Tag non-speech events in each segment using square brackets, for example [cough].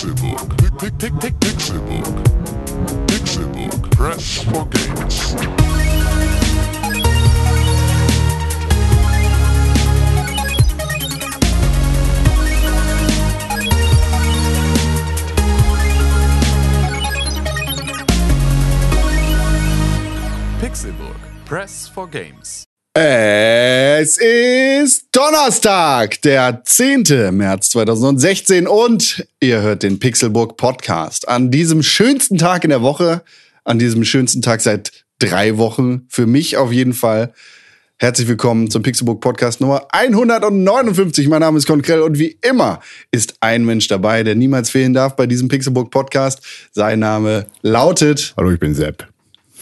Pixelbook. Pick, Pixelbook. Pixelbook. Press for games. Pixelburg. Press for Games. Es ist Donnerstag, der 10. März 2016 und ihr hört den Pixelburg Podcast. An diesem schönsten Tag in der Woche, an diesem schönsten Tag seit drei Wochen, für mich auf jeden Fall. Herzlich willkommen zum Pixelburg Podcast Nummer 159. Mein Name ist Konkrell und wie immer ist ein Mensch dabei, der niemals fehlen darf bei diesem Pixelburg Podcast. Sein Name lautet Hallo, ich bin Sepp.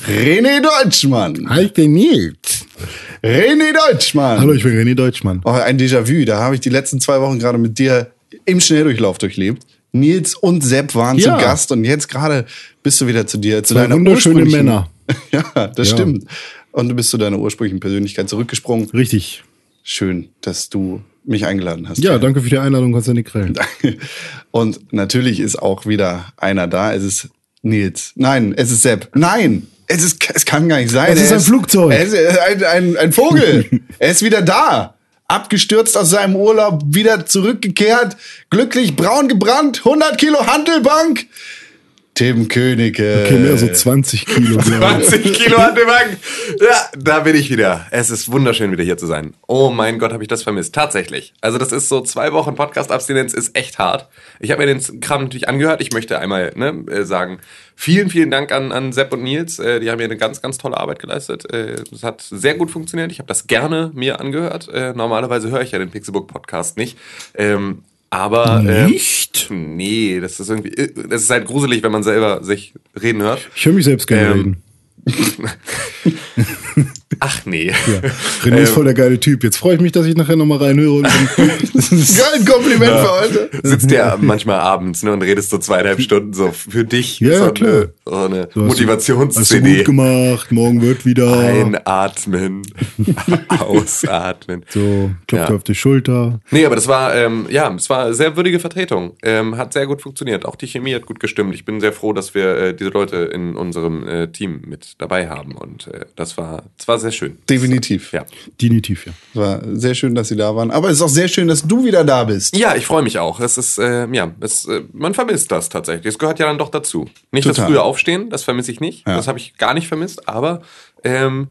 René Deutschmann. Hi, ich bin Nils. René Deutschmann. Hallo, ich bin René Deutschmann. Oh, ein Déjà-vu. Da habe ich die letzten zwei Wochen gerade mit dir im Schnelldurchlauf durchlebt. Nils und Sepp waren Ja. zu Gast und jetzt gerade bist du wieder zu dir, zu Zwei deiner wunderschöne Männer. [laughs] ja, das Ja. stimmt. Und du bist zu deiner ursprünglichen Persönlichkeit zurückgesprungen. Richtig. Schön, dass du mich eingeladen hast. Ja, danke für die Einladung, Konstantin Krell. Und natürlich ist auch wieder einer da. Es ist Nils. Nein, es ist Sepp. Nein, es ist, es kann gar nicht sein. Es ist ein Flugzeug. Er ist ein, ein, ein Vogel. [laughs] er ist wieder da. Abgestürzt aus seinem Urlaub, wieder zurückgekehrt, glücklich braun gebrannt, 100 Kilo Handelbank. Tim Königke. Okay, mehr so 20 Kilo, glaube ich. 20 Kilo an der Bank. Ja, da bin ich wieder. Es ist wunderschön, wieder hier zu sein. Oh mein Gott, habe ich das vermisst. Tatsächlich. Also das ist so zwei Wochen Podcast-Abstinenz ist echt hart. Ich habe mir den Kram natürlich angehört. Ich möchte einmal ne, äh, sagen, vielen, vielen Dank an, an Sepp und Nils. Äh, die haben mir eine ganz, ganz tolle Arbeit geleistet. Äh, Es hat sehr gut funktioniert. Ich habe das gerne mir angehört. Äh, Normalerweise höre ich ja den Pixelbook-Podcast nicht. Ähm, aber ähm, Nicht? Nee, das ist irgendwie, das ist halt gruselig, wenn man selber sich reden hört. Ich höre mich selbst gerne Ähm, reden. [laughs] Ach nee. Ja. René ist voll der geile Typ. Jetzt freue ich mich, dass ich nachher nochmal reinhöre. [laughs] Das ist, Geil, ein Kompliment für heute. Sitzt ja manchmal abends ne, und redest so zweieinhalb Stunden so für dich. Ja, so klar. Eine, so eine so Motivations-CD. gut gemacht. Morgen wird wieder. Einatmen, [laughs] ausatmen. So, klopft Ja. auf die Schulter. Nee, aber das war, ähm, ja, es war eine sehr würdige Vertretung. Ähm, hat sehr gut funktioniert. Auch die Chemie hat gut gestimmt. Ich bin sehr froh, dass wir äh, diese Leute in unserem äh, Team mit dabei haben. Und äh, das war, das war sehr schön. Definitiv. Ja. Definitiv, ja. Es war sehr schön, dass Sie da waren. Aber es ist auch sehr schön, dass du wieder da bist. Ja, ich freue mich auch. Es ist, äh, ja, es, äh, man vermisst das tatsächlich. Es gehört ja dann doch dazu. Nicht das Total. frühe Aufstehen, das vermisse ich nicht. Ja. Das habe ich gar nicht vermisst. Aber ähm,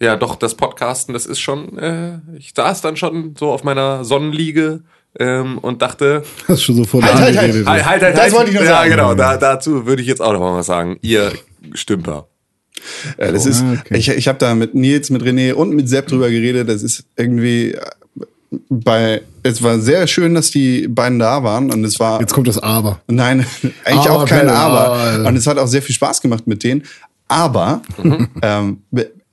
ja, doch das Podcasten, das ist schon. Äh, ich saß dann schon so auf meiner Sonnenliege ähm, und dachte, [laughs] Hast schon so von Halt, halt, halt. halt, halt, halt, Das halt. wollte ich noch ja, sagen. genau. Da, dazu würde ich jetzt auch noch mal was sagen. Ihr Stümper. Ja, das ist, Ah, okay. ich, ich habe da mit Nils, mit René und mit Sepp drüber geredet. Das ist irgendwie äh, bei, es war sehr schön, dass die beiden da waren und es war, Jetzt kommt das Aber. nein, [laughs] eigentlich Aber auch kein keine Aber. Ahnung. Und es hat auch sehr viel Spaß gemacht mit denen. Aber, Mhm. ähm,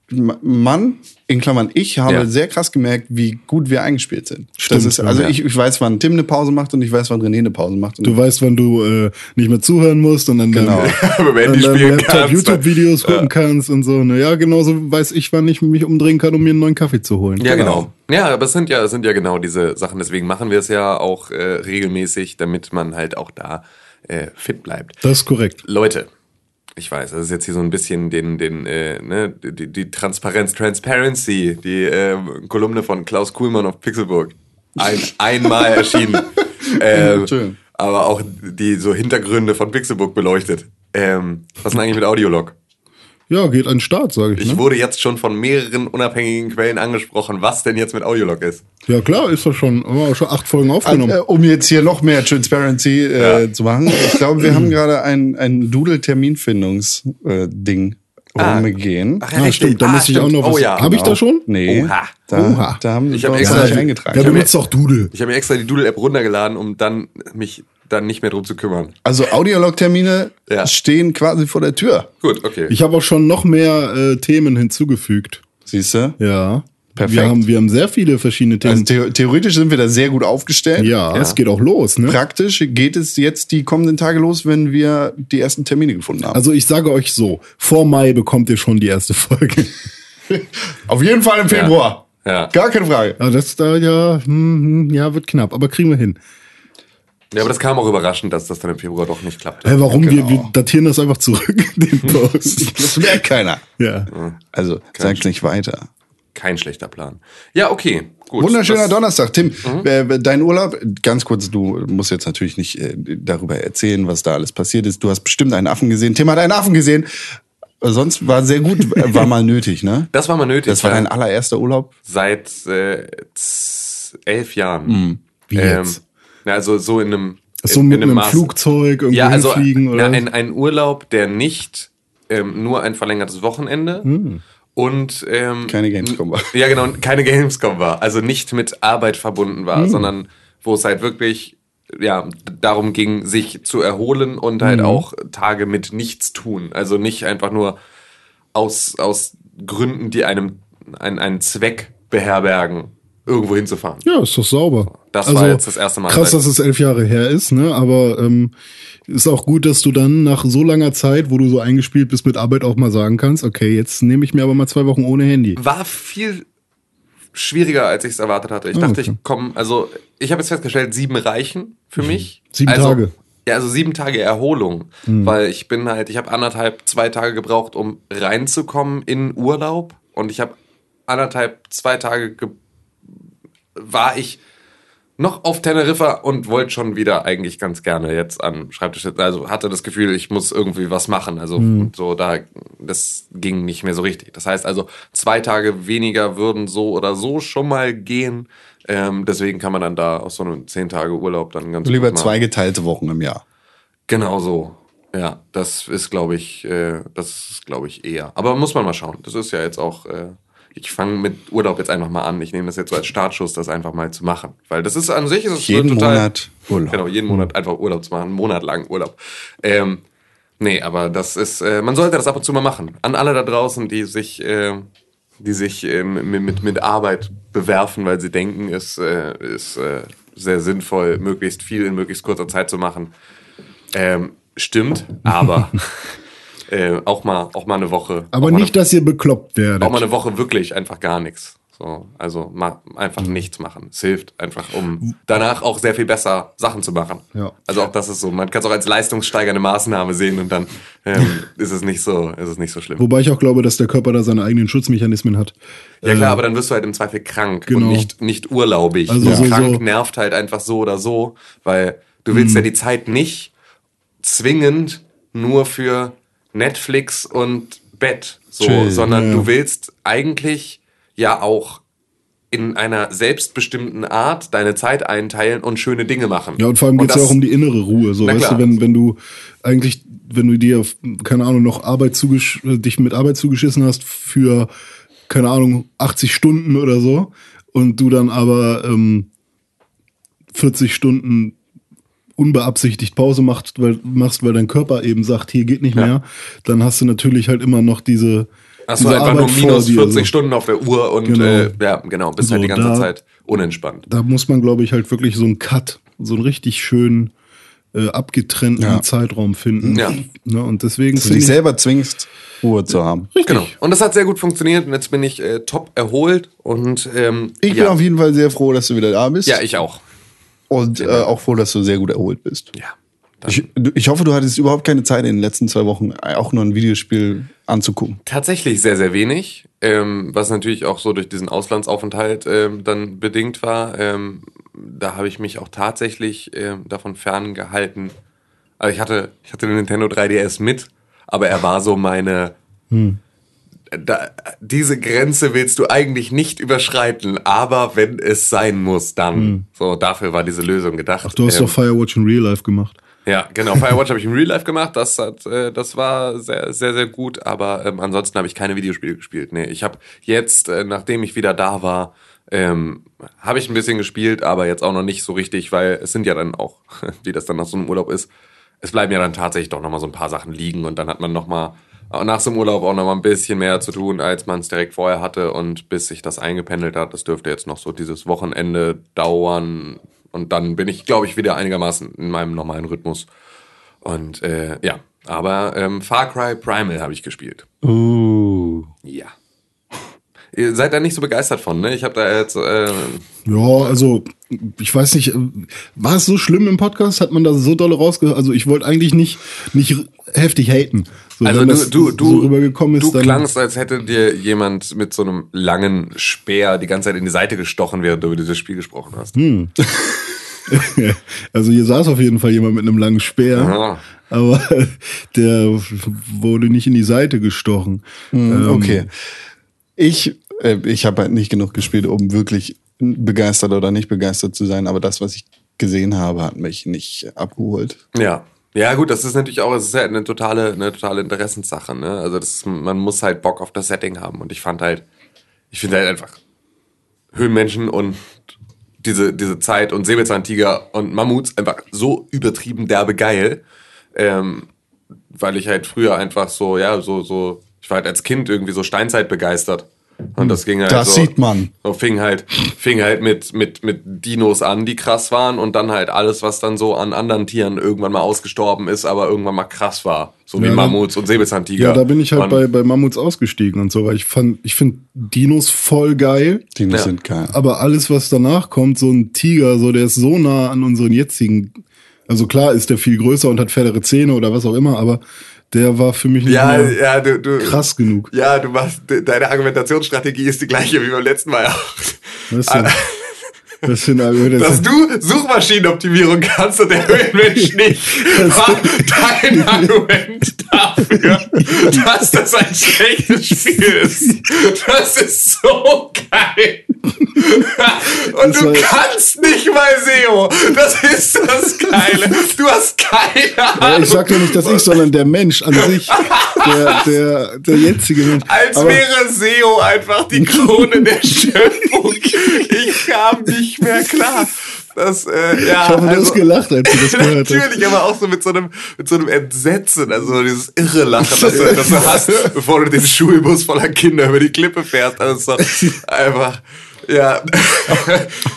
man, in Klammern ich, habe Ja. sehr krass gemerkt, wie gut wir eingespielt sind. Stimmt, das ist, also ja. ich, ich weiß, wann Tim eine Pause macht und ich weiß, wann René eine Pause macht. Und Du weißt, wann du äh, nicht mehr zuhören musst und dann Genau. deinem [laughs] spielen Laptop kannst. YouTube-Videos gucken kannst und so. Ne? Ja, genauso weiß ich, wann ich mich umdrehen kann, um mir einen neuen Kaffee zu holen. Ja, genau. Ja, aber es sind ja, es sind ja genau diese Sachen. Deswegen machen wir es ja auch äh, regelmäßig, damit man halt auch da äh, fit bleibt. Das ist korrekt. Leute, ich weiß, das ist jetzt hier so ein bisschen den, den, äh, ne, die, die Transparenz, Transparency, die äh, Kolumne von Klaus Kuhlmann auf Pixelburg. Ein, [laughs] einmal erschienen. ähm, aber auch die so Hintergründe von Pixelburg beleuchtet. Ähm, was ist denn eigentlich mit Audiolog? Ja, geht an den Start, sage ich. Ich ne? wurde jetzt schon von mehreren unabhängigen Quellen angesprochen, was denn jetzt mit Audiolog ist. Ja, klar, ist doch schon, haben wir auch schon acht Folgen aufgenommen. Äh, um jetzt hier noch mehr Transparency äh, Ja. zu machen. Ich glaube, wir [clears throat] haben gerade ein, ein Doodle-Terminfindungs-Ding Ah. rumgehen. Ach, Ah, stimmt, da muss ich auch noch was. Oh ja. Hab ich da schon? Nee. Oha. Da, Oha. da haben Ich hab extra- nicht Ja, eingetragen. Ja, hab benutzt doch Doodle. Ich habe mir extra die Doodle-App runtergeladen, um dann mich dann nicht mehr drum zu kümmern. Also Audiolog-Termine Ja. stehen quasi vor der Tür. Gut, okay. Ich habe auch schon noch mehr äh, Themen hinzugefügt. Siehst du? Ja. Perfekt. Wir haben, wir haben sehr viele verschiedene Also Themen. the theoretisch sind wir da sehr gut aufgestellt. ja, Ja. es geht auch los, ne? Praktisch geht es jetzt die kommenden Tage los, wenn wir die ersten Termine gefunden haben. Also ich sage euch so, vor Mai bekommt ihr schon die erste Folge. [laughs] auf jeden Fall im Februar. Ja. Gar keine Frage. Ja, das da ja, hm, hm, ja, wird knapp, aber kriegen wir hin. Ja, aber das kam auch überraschend, dass das dann im Februar doch nicht klappt. Hä, warum? Wir, Genau. wir datieren das einfach zurück, den [laughs] Post. Das merkt keiner. ja. Also, sag's nicht weiter. Kein schlechter Plan. Ja, okay. Gut. Wunderschöner Das- Donnerstag. Tim, Mhm. äh, dein Urlaub, ganz kurz, du musst jetzt natürlich nicht äh, darüber erzählen, was da alles passiert ist. Du hast bestimmt einen Affen gesehen. Tim hat einen Affen gesehen. Sonst war sehr gut, äh, war mal nötig, ne? Das war mal nötig. Das war dein allererster Urlaub. seit äh, elf Jahren. Wie Ähm, jetzt? Ja, also so in einem, So in, mit in einem Maß- Flugzeug irgendwo ja, also hinfliegen oder? ja, ein, ein Urlaub, der nicht ähm, nur ein verlängertes Wochenende und ähm, Hm. Keine Gamescom war. Ja, genau, keine Gamescom war. Also nicht mit Arbeit verbunden war, Hm. sondern wo es halt wirklich ja, darum ging, sich zu erholen und Hm. halt auch Tage mit nichts tun. Also nicht einfach nur aus, aus Gründen, die einem einen, einen Zweck beherbergen, irgendwo hinzufahren. ja, ist doch sauber. Das war jetzt das erste Mal Krass, dass es elf Jahre her ist, ne? Aber ähm, ist auch gut, dass du dann nach so langer Zeit, wo du so eingespielt bist mit Arbeit, auch mal sagen kannst, okay, jetzt nehme ich mir aber mal zwei Wochen ohne Handy. War viel schwieriger, als ich es erwartet hatte. Ich Ah, dachte, okay. ich komme, also ich habe jetzt festgestellt, sieben reichen für mich. Sieben also, Tage. Ja, also sieben Tage Erholung, Mhm. weil ich bin halt, ich habe anderthalb, zwei Tage gebraucht, um reinzukommen in Urlaub und ich habe anderthalb, zwei Tage ge war ich noch auf Teneriffa und wollte schon wieder eigentlich ganz gerne jetzt am Schreibtisch sitzen. Also hatte das Gefühl, ich muss irgendwie was machen. Also so da, das ging nicht mehr so richtig. Das heißt also, zwei Tage weniger würden so oder so schon mal gehen. Ähm, deswegen kann man dann da aus so einem zehn Tage Urlaub dann ganz Lieber zwei geteilte Wochen im Jahr. Genau so. Ja, das ist, glaube ich, äh, das ist, glaube ich, eher. Aber muss man mal schauen. Das ist ja jetzt auch, äh, ich fange mit Urlaub jetzt einfach mal an. Ich nehme das jetzt so als Startschuss, das einfach mal zu machen. Weil das ist an sich ist es Jeden total, Monat Urlaub. Genau, jeden Monat einfach Urlaub zu machen, einen Monat lang Urlaub. Ähm, nee, aber das ist, äh, man sollte das ab und zu mal machen. An alle da draußen, die sich, äh, die sich äh, mit, mit, mit Arbeit bewerfen, weil sie denken, es äh, ist äh, sehr sinnvoll, möglichst viel in möglichst kurzer Zeit zu machen. Ähm, stimmt, aber [laughs] äh, auch mal auch mal eine Woche. Aber mal nicht, dass ihr bekloppt werdet. auch mal eine Woche wirklich einfach gar nichts. So, also ma, einfach nichts machen. Es hilft einfach, um danach auch sehr viel besser Sachen zu machen. Ja. Also auch das ist so, man kann es auch als leistungssteigernde Maßnahme sehen und dann ähm, [laughs] ist es nicht so, ist es nicht so schlimm. Wobei ich auch glaube, dass der Körper da seine eigenen Schutzmechanismen hat. Ja klar, aber dann wirst du halt im Zweifel krank Genau. und nicht, nicht urlaubig. Also und so- krank so- nervt halt einfach so oder so, weil du willst Mhm. ja die Zeit nicht zwingend nur für Netflix und Bett, so, Chill, sondern ja. du willst eigentlich ja auch in einer selbstbestimmten Art deine Zeit einteilen und schöne Dinge machen. Ja, und vor allem geht's ja das- auch um die innere Ruhe. So, weißt du, wenn, wenn du eigentlich, wenn du dir, keine Ahnung, noch Arbeit zugesch dich mit Arbeit zugeschissen hast für, keine Ahnung, 80 Stunden oder so, und du dann aber ähm, 40 Stunden unbeabsichtigt Pause machst, weil, machst, weil dein Körper eben sagt, hier geht nicht Ja. mehr, dann hast du natürlich halt immer noch diese, Hast du diese einfach nur Arbeit vor minus dir, 40 so. Stunden auf der Uhr und Genau. äh, ja, genau, bist halt So, die ganze da- Zeit unentspannt. da muss man, glaube ich, halt wirklich so einen Cut, so einen richtig schönen äh, abgetrennten Ja. Zeitraum finden. Ja. Ne, und deswegen Du finde dich ich, selber zwingst, Ruhe zu haben. Genau. Und das hat sehr gut funktioniert und jetzt bin ich äh, top erholt und ähm, Ich ja. bin auf jeden Fall sehr froh, dass du wieder da bist. Ja, ich auch. Und äh, auch froh, dass du sehr gut erholt bist. Ja. Ich, ich hoffe, du hattest überhaupt keine Zeit in den letzten zwei Wochen auch nur ein Videospiel anzugucken. Tatsächlich sehr, sehr wenig, ähm, was natürlich auch so durch diesen Auslandsaufenthalt ähm, dann bedingt war. Ähm, da habe ich mich auch tatsächlich ähm, davon ferngehalten. Also ich hatte, ich hatte den Nintendo 3DS mit, aber er war so meine. Da, diese Grenze willst du eigentlich nicht überschreiten, aber wenn es sein muss, dann. So, dafür war diese Lösung gedacht. Ach, du hast Ähm, doch Firewatch in Real Life gemacht. Ja, genau. [laughs] Firewatch habe ich im Real Life gemacht. Das hat, äh, das war sehr, sehr, sehr gut. Aber ähm, ansonsten habe ich keine Videospiele gespielt. Nee, ich habe jetzt, äh, nachdem ich wieder da war, ähm, habe ich ein bisschen gespielt, aber jetzt auch noch nicht so richtig, weil es sind ja dann auch, [laughs] wie das dann nach so einem Urlaub ist, es bleiben ja dann tatsächlich doch noch mal so ein paar Sachen liegen und dann hat man noch mal äh, nach so einem Urlaub auch noch mal ein bisschen mehr zu tun, als man es direkt vorher hatte und bis sich das eingependelt hat, das dürfte jetzt noch so dieses Wochenende dauern und dann bin ich, glaube ich, wieder einigermaßen in meinem normalen Rhythmus und äh, ja, aber ähm, Far Cry Primal habe ich gespielt. Uh. Ja. Ihr seid da nicht so begeistert von, ne? Ich habe da jetzt. Äh, Ja, also ich weiß nicht, war es so schlimm im Podcast? Hat man da so dolle rausgehört? Also ich wollte eigentlich nicht nicht heftig haten. So, also wenn du, das du, du, so rübergekommen ist, du klangst, als hätte dir jemand mit so einem langen Speer die ganze Zeit in die Seite gestochen, während du über dieses Spiel gesprochen hast. Hm. [laughs] also hier saß auf jeden Fall jemand mit einem langen Speer, Ja. aber [laughs] der wurde nicht in die Seite gestochen. Ähm, Hm, Okay. Ich, ich habe halt nicht genug gespielt, um wirklich begeistert oder nicht begeistert zu sein, aber das, was ich gesehen habe, hat mich nicht abgeholt. Ja. Ja, gut, das ist natürlich auch, es ist halt eine totale, eine totale Interessenssache, ne? Also das, man muss halt Bock auf das Setting haben. Und ich fand halt, ich finde halt einfach Höhlenmenschen und diese, diese Zeit und Säbelzahntiger und Mammuts einfach so übertrieben derbe geil. Ähm, weil ich halt früher einfach so, ja, so, so, ich war halt als Kind irgendwie so Steinzeit begeistert. Und das ging halt Das so, sieht man. So fing halt, fing halt mit, mit, mit Dinos an, die krass waren und dann halt alles, was dann so an anderen Tieren irgendwann mal ausgestorben ist, aber irgendwann mal krass war. So wie Ja, da- Mammuts und Säbelzahntiger. Ja, da bin ich halt Und- bei, bei Mammuts ausgestiegen und so, weil ich fand, ich finde Dinos voll geil. Die Ja. sind geil. Aber alles, was danach kommt, so ein Tiger, so der ist so nah an unseren jetzigen. Also klar ist der viel größer und hat fettere Zähne oder was auch immer, aber der war für mich nicht Ja, mehr ja, du, du, krass genug. Ja, du machst, de- deine Argumentationsstrategie ist die gleiche wie beim letzten Mal auch. Weißt du, das sind das Dass du Suchmaschinenoptimierung kannst und der [laughs] Höhlenmensch nicht, war dein Argument dafür, dass das ein schlechtes Spiel ist. Das ist so geil. Und Das du kannst nicht mal SEO. Das ist das Geile. Du hast keine Ja, Ahnung. ich sag ja nicht, dass ich, sondern der Mensch an sich, der, der, der jetzige Mensch. Als Aber- wäre SEO einfach die Krone der Schöpfung. Ich kam nicht mehr klar. Das, äh, ja, Ich hoffe, du hast gelacht, als du das gehört [laughs] hast. Natürlich, aber auch so mit so einem, mit so einem Entsetzen, also so dieses irre Lachen, das du, das du hast, [laughs] bevor du den Schulbus voller Kinder über die Klippe fährst. Also so einfach, ja.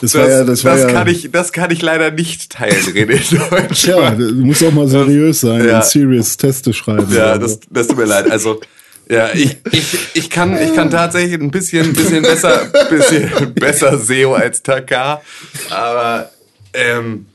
Das war ja- das war ja- kann ich, das kann ich leider nicht teilen, René [laughs] Deutsch. Tja, du musst auch mal seriös sein Ja. und serious Teste schreiben. Ja, Also. das, das tut mir leid. Also, ja, ich, ich, ich, kann, ich kann tatsächlich ein bisschen, bisschen besser, bisschen besser SEO als Taka, aber ähm,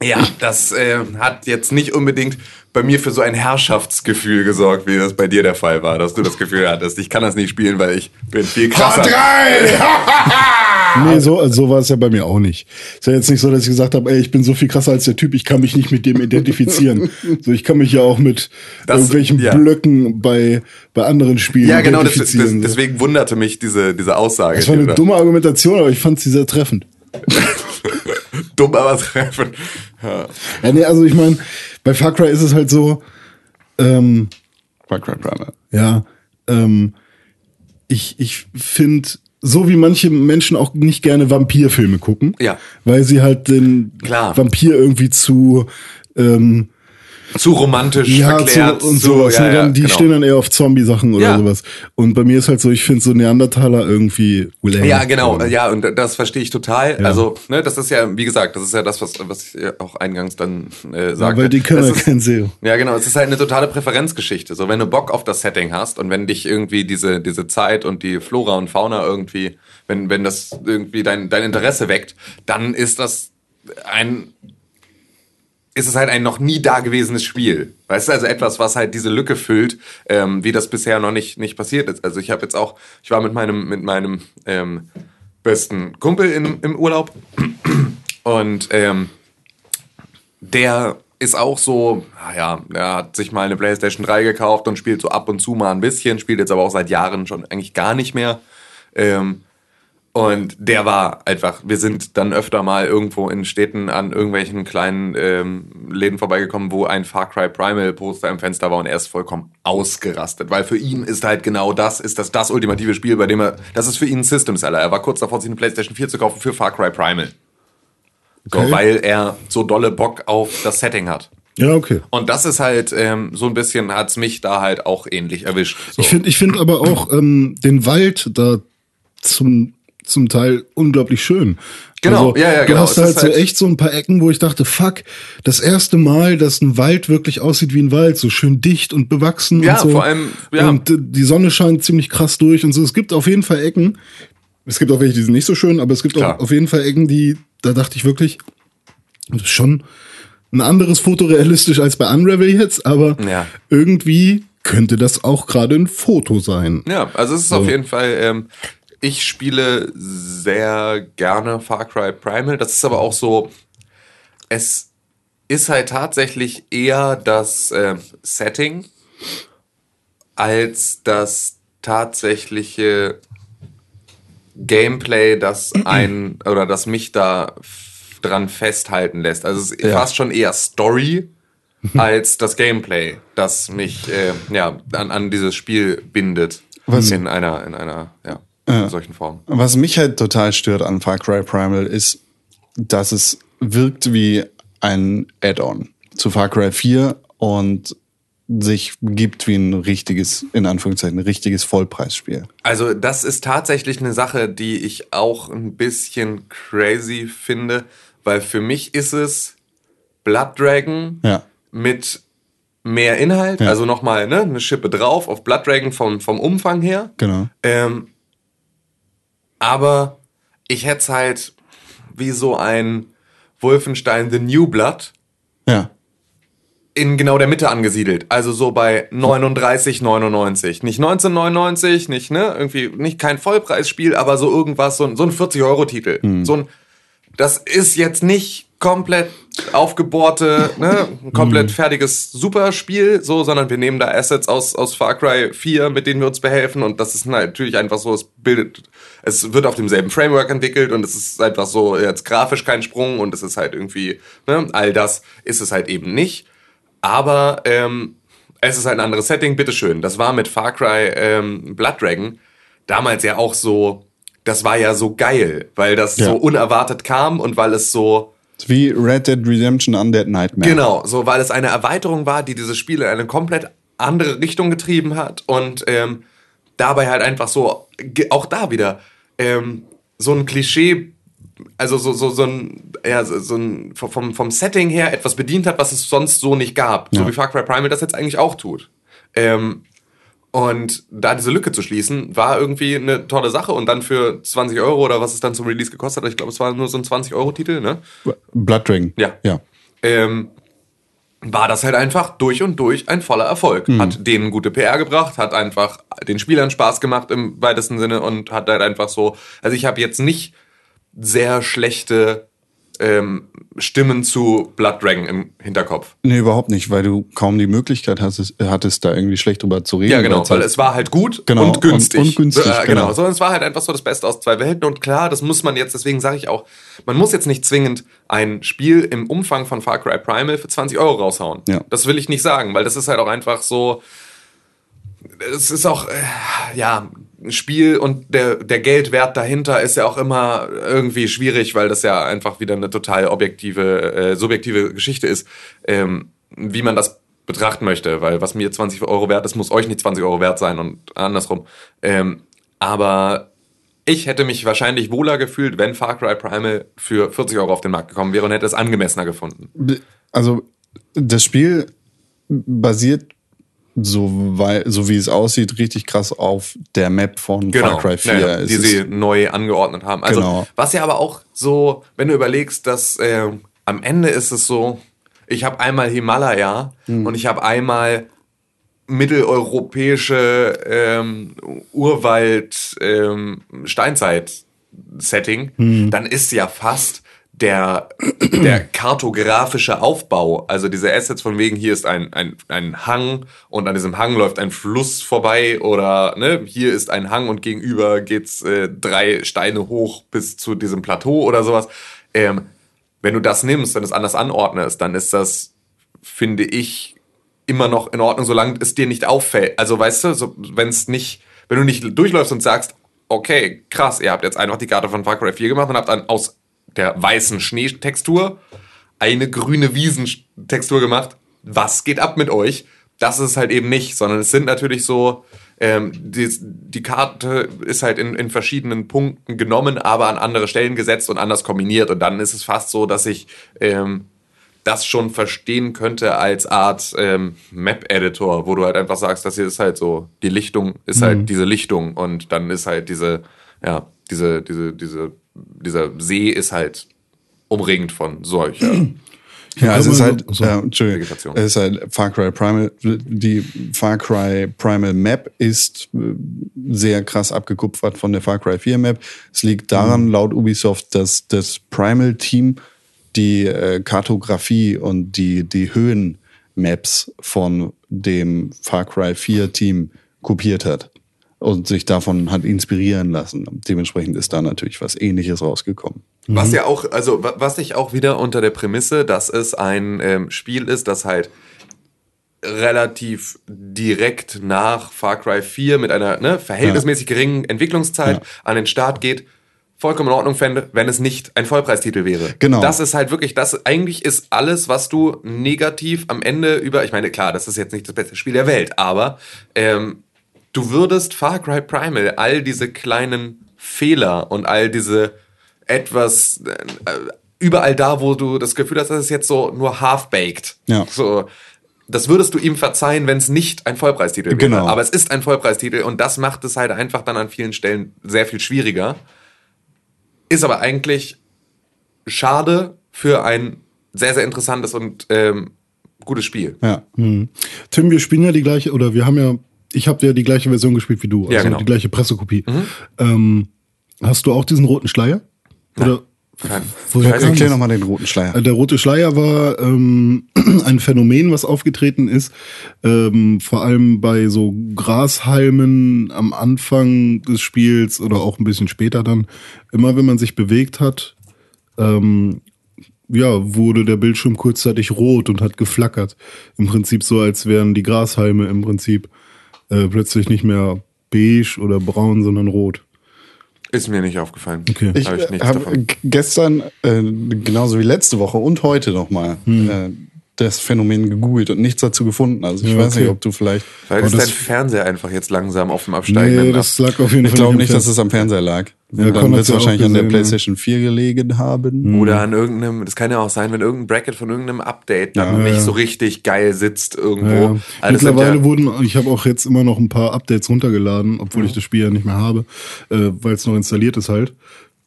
ja, das äh, hat jetzt nicht unbedingt bei mir für so ein Herrschaftsgefühl gesorgt, wie das bei dir der Fall war, dass du das Gefühl hattest, ich kann das nicht spielen, weil ich bin viel krasser. [laughs] Nee, so, also so war es ja bei mir auch nicht. Ist ja jetzt nicht so, dass ich gesagt habe, ey, ich bin so viel krasser als der Typ, ich kann mich nicht mit dem identifizieren. [laughs] so, ich kann mich ja auch mit Das- irgendwelchen ja. Blöcken bei, bei anderen Spielen Ja, genau, das, das, identifizieren. so. deswegen wunderte mich diese, diese Aussage. das war eine dumme Argumentation, aber ich fand sie sehr treffend. [laughs] Dumm, aber treffend. Ja. Ja, nee, also ich meine, bei Far Cry ist es halt so, ähm, Far Cry Primal. ja, ähm, ich, ich finde, so wie manche Menschen auch nicht gerne Vampirfilme gucken, Ja. weil sie halt den Klar. Vampir irgendwie zu ähm, Zu romantisch ja, verklärt. zu, und sowas. ja, ne, ja, die genau. stehen dann eher auf Zombie-Sachen oder Ja. sowas. Und bei mir ist halt so, ich finde so Neandertaler irgendwie er Ja, genau, ja, und das verstehe ich total. Also, ne, das ist ja, wie gesagt, das ist ja das, was, was ich auch eingangs dann äh, sagte. weil die können ja ist- kein SEO. Ja, genau, es ist halt eine totale Präferenzgeschichte. So, wenn du Bock auf das Setting hast und wenn dich irgendwie diese, diese Zeit und die Flora und Fauna irgendwie, wenn, wenn das irgendwie dein, dein Interesse weckt, dann ist das ein, ist es halt ein noch nie dagewesenes Spiel. Weißt du, also etwas, was halt diese Lücke füllt, ähm, wie das bisher noch nicht, nicht passiert ist. Also ich habe jetzt auch, ich war mit meinem, mit meinem ähm, besten Kumpel in, im Urlaub und ähm, der ist auch so, naja, er hat sich mal eine PlayStation 3 gekauft und spielt so ab und zu mal ein bisschen, spielt jetzt aber auch seit Jahren schon eigentlich gar nicht mehr. Ähm, und der war einfach, wir sind dann öfter mal irgendwo in Städten an irgendwelchen kleinen ähm, Läden vorbeigekommen, wo ein Far Cry Primal Poster im Fenster war und er ist vollkommen ausgerastet, weil für ihn ist halt genau das, ist das das ultimative Spiel, bei dem er, das ist für ihn ein System Seller. Er war kurz davor, sich eine PlayStation 4 zu kaufen für Far Cry Primal. So, Okay. weil er so dolle Bock auf das Setting hat. Ja, okay. Und das ist halt ähm, so ein bisschen, hat's mich da halt auch ähnlich erwischt. So. Ich finde ich find aber auch ähm, den Wald da zum, zum Teil unglaublich schön. Genau, ja, ja, Du genau. hast Es ist halt so halt- echt so ein paar Ecken, wo ich dachte, fuck, das erste Mal, dass ein Wald wirklich aussieht wie ein Wald, so schön dicht und bewachsen Ja, und so. vor allem, ja. Und die Sonne scheint ziemlich krass durch und so. Es gibt auf jeden Fall Ecken. Es gibt auch welche, die sind nicht so schön, aber es gibt Klar. auch auf jeden Fall Ecken, die, da dachte ich wirklich, das ist schon ein anderes fotorealistisch als bei Unravel jetzt, aber Ja. irgendwie könnte das auch gerade ein Foto sein. Ja, also es ist auf jeden Fall, ähm, ich spiele sehr gerne Far Cry Primal. Das ist aber auch so, es ist halt tatsächlich eher das ähm, Setting als das tatsächliche Gameplay, das [clears throat] ein oder das mich da dran festhalten lässt. Also es ist Ja. fast schon eher Story [laughs] als das Gameplay, das mich äh, ja an, an dieses Spiel bindet in einer in einer ja, Ja. solchen Form. Was mich halt total stört an Far Cry Primal ist, dass es wirkt wie ein Add-on zu Far Cry 4 und sich gibt wie ein richtiges, in Anführungszeichen, ein richtiges Vollpreisspiel. Also das ist tatsächlich eine Sache, die ich auch ein bisschen crazy finde, weil für mich ist es Blood Dragon Ja. mit mehr Inhalt, Ja. also nochmal ne, eine Schippe drauf auf Blood Dragon vom, vom Umfang her. Genau. Ähm, aber ich hätte es halt wie so ein Wolfenstein The New Blood Ja. in genau der Mitte angesiedelt. Also so bei 39,99. Nicht 1999, nicht, ne? Irgendwie nicht kein Vollpreisspiel, aber so irgendwas, so, ein- so ein 40-Euro-Titel. So ein, das ist jetzt nicht komplett aufgebohrte, ne, ein komplett fertiges Superspiel, so, sondern wir nehmen da Assets aus, aus Far Cry 4, mit denen wir uns behelfen und das ist natürlich einfach so, es bildet, es wird auf demselben Framework entwickelt und es ist einfach so, jetzt grafisch kein Sprung und es ist halt irgendwie, ne, all das ist es halt eben nicht. Aber ähm, es ist halt ein anderes Setting, bitteschön. Das war mit Far Cry ähm, Blood Dragon damals ja auch so, das war ja so geil, weil das Ja. so unerwartet kam und weil es so, Wie Red Dead Redemption Undead Nightmare. genau, so weil es eine Erweiterung war, die dieses Spiel in eine komplett andere Richtung getrieben hat und ähm, dabei halt einfach so, auch da wieder, ähm, so ein Klischee, also so, so, so ein, ja, so, so ein, vom, vom Setting her etwas bedient hat, was es sonst so nicht gab. So Ja. wie Far Cry Primal das jetzt eigentlich auch tut. Ähm, und da diese Lücke zu schließen, war irgendwie eine tolle Sache. Und dann für 20 Euro oder was es dann zum Release gekostet hat, ich glaube, es war nur so ein 20-Euro-Titel, ne? Blood Dragon. Ja. Ja. ähm, war das halt einfach durch und durch ein voller Erfolg. Hat denen gute PR gebracht, hat einfach den Spielern Spaß gemacht im weitesten Sinne und hat halt einfach so, also ich habe jetzt nicht sehr schlechte ähm, Stimmen zu Blood Dragon im Hinterkopf. Nee, überhaupt nicht, weil du kaum die Möglichkeit hattest, hattest da irgendwie schlecht drüber zu reden. Ja, genau, weil's weil halt- es war halt gut Genau, und günstig. und- und günstig, Äh, genau. genau. So, es war halt einfach so das Beste aus zwei Welten. Und klar, das muss man jetzt, deswegen sage ich auch, man muss jetzt nicht zwingend ein Spiel im Umfang von Far Cry Primal für 20 Euro raushauen. Ja. Das will ich nicht sagen, weil das ist halt auch einfach so. Es ist auch, äh, ja, Spiel und der, der Geldwert dahinter ist ja auch immer irgendwie schwierig, weil das ja einfach wieder eine total objektive, äh, subjektive Geschichte ist, ähm, wie man das betrachten möchte, weil was mir 20 Euro wert ist, muss euch nicht 20 Euro wert sein und andersrum. Ähm, aber ich hätte mich wahrscheinlich wohler gefühlt, wenn Far Cry Primal für 40 Euro auf den Markt gekommen wäre und hätte es angemessener gefunden. Also das Spiel basiert so, weil, so wie es aussieht, richtig krass auf der Map von Far Cry 4. Naja, Es die sie neu angeordnet haben. Also, Genau. was ja aber auch so, wenn du überlegst, dass äh, am Ende ist es so, ich habe einmal Himalaya Hm. und ich habe einmal mitteleuropäische ähm, Urwald ähm, Steinzeit Setting, Hm. dann ist ja fast der, [clears throat] der kartografische Aufbau, also diese Assets von wegen, hier ist ein, ein, ein Hang und an diesem Hang läuft ein Fluss vorbei oder ne, hier ist ein Hang und gegenüber geht's äh, drei Steine hoch bis zu diesem Plateau oder sowas. Ähm, wenn du das nimmst und es anders anordnest, dann ist das, finde ich, immer noch in Ordnung, solange es dir nicht auffällt. Also weißt du, so, wenn es nicht, wenn du nicht durchläufst und sagst, okay, krass, ihr habt jetzt einfach die Karte von Far Cry 4 gemacht und habt dann aus der weißen Schneetextur eine grüne Wiesentextur gemacht. Was geht ab mit euch? Das ist halt eben nicht, sondern es sind natürlich so ähm, die, die Karte ist halt in, in verschiedenen Punkten genommen, aber an andere Stellen gesetzt und anders kombiniert. Und dann ist es fast so, dass ich ähm, das schon verstehen könnte als Art ähm, Map-Editor, wo du halt einfach sagst, das hier ist halt so, die Lichtung ist Mhm. halt diese Lichtung und dann ist halt diese, ja, diese, diese, diese, dieser See ist halt umringt von solcher. Ja, [clears throat] es ist halt, so. äh, Entschuldigung, es ist halt Far Cry Primal. Die Far Cry Primal Map ist äh, sehr krass abgekupfert von der Far Cry 4 Map. Es liegt daran, laut Ubisoft, dass das Primal Team die äh, Kartografie und die, die Höhenmaps von dem Far Cry 4 Team kopiert hat und sich davon hat inspirieren lassen. Dementsprechend ist da natürlich was ähnliches rausgekommen. Was ja auch, also wa- was ich auch wieder unter der Prämisse, dass es ein ähm, Spiel ist, das halt relativ direkt nach Far Cry 4 mit einer ne, verhältnismäßig geringen Entwicklungszeit Ja. an den Start geht, vollkommen in Ordnung fände, wenn es nicht ein Vollpreistitel wäre. Genau. Das ist halt wirklich, das eigentlich ist alles, was du negativ am Ende über, ich meine, klar, das ist jetzt nicht das beste Spiel der Welt, aber ähm, du würdest Far Cry Primal all diese kleinen Fehler und all diese etwas äh, überall da, wo du das Gefühl hast, das ist jetzt so nur half-baked. Ja. So, das würdest du ihm verzeihen, wenn es nicht ein Vollpreistitel wäre. Genau. Aber es ist ein Vollpreistitel und das macht es halt einfach dann an vielen Stellen sehr viel schwieriger. Ist aber eigentlich schade für ein sehr, sehr interessantes und ähm, gutes Spiel. Ja. Tim, wir spielen ja die gleiche, oder wir haben ja, ich habe ja die gleiche Version gespielt wie du, also Ja, genau. die gleiche Pressekopie. Ähm, hast du auch diesen roten Schleier? Oder Kein, woher ich weiß kam nicht, Erklär das? nochmal den roten Schleier. Äh, Der rote Schleier war ähm, [clears throat] ein Phänomen, was aufgetreten ist, ähm, vor allem bei so Grashalmen am Anfang des Spiels oder auch ein bisschen später dann. Immer wenn man sich bewegt hat, ähm, ja, wurde der Bildschirm kurzzeitig rot und hat geflackert. Im Prinzip so, als wären die Grashalme im Prinzip äh, plötzlich nicht mehr beige oder braun, sondern rot. ist mir nicht aufgefallen. Okay. Ich Hab habe davon. gestern, äh, genauso wie letzte Woche und heute nochmal, Hm. Das Phänomen gegoogelt und nichts dazu gefunden. Also ich Ja, weiß nicht, okay. ob du vielleicht. Vielleicht ist das- dein Fernseher einfach jetzt langsam auf dem absteigenden Nee, das lag auf jeden Ich Fall glaube am nicht, dass es am Fernseher lag. Ja, dann wird es wahrscheinlich an der gesehen, PlayStation 4 gelegen haben. Oder an irgendeinem, das kann ja auch sein, wenn irgendein Bracket von irgendeinem Update dann Ja, nicht ja. so richtig geil sitzt irgendwo. Ja, ja. Also Mittlerweile ja, wurden, ich habe auch jetzt immer noch ein paar Updates runtergeladen, obwohl ich das Spiel ja nicht mehr habe, äh, weil es noch installiert ist halt.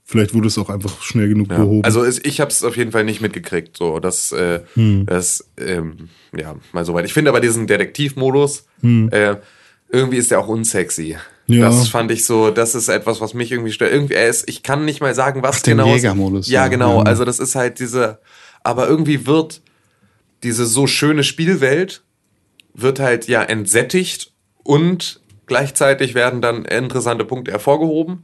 Vielleicht wurde es auch einfach schnell genug ja. behoben. Also es, ich habe es auf jeden Fall nicht mitgekriegt. So, das, äh, Hm. das, ähm, ja, mal soweit. Ich finde aber diesen Detektivmodus, Hm. äh, irgendwie ist der auch unsexy. Ja. Das fand ich so, das ist etwas, was mich irgendwie stört. Irgendwie, er ist, ich kann nicht mal sagen, was Ach, genau. ist. Jägermodus, Ja, ja. genau. Also das ist halt diese, aber irgendwie wird diese so schöne Spielwelt wird halt ja entsättigt und gleichzeitig werden dann interessante Punkte hervorgehoben.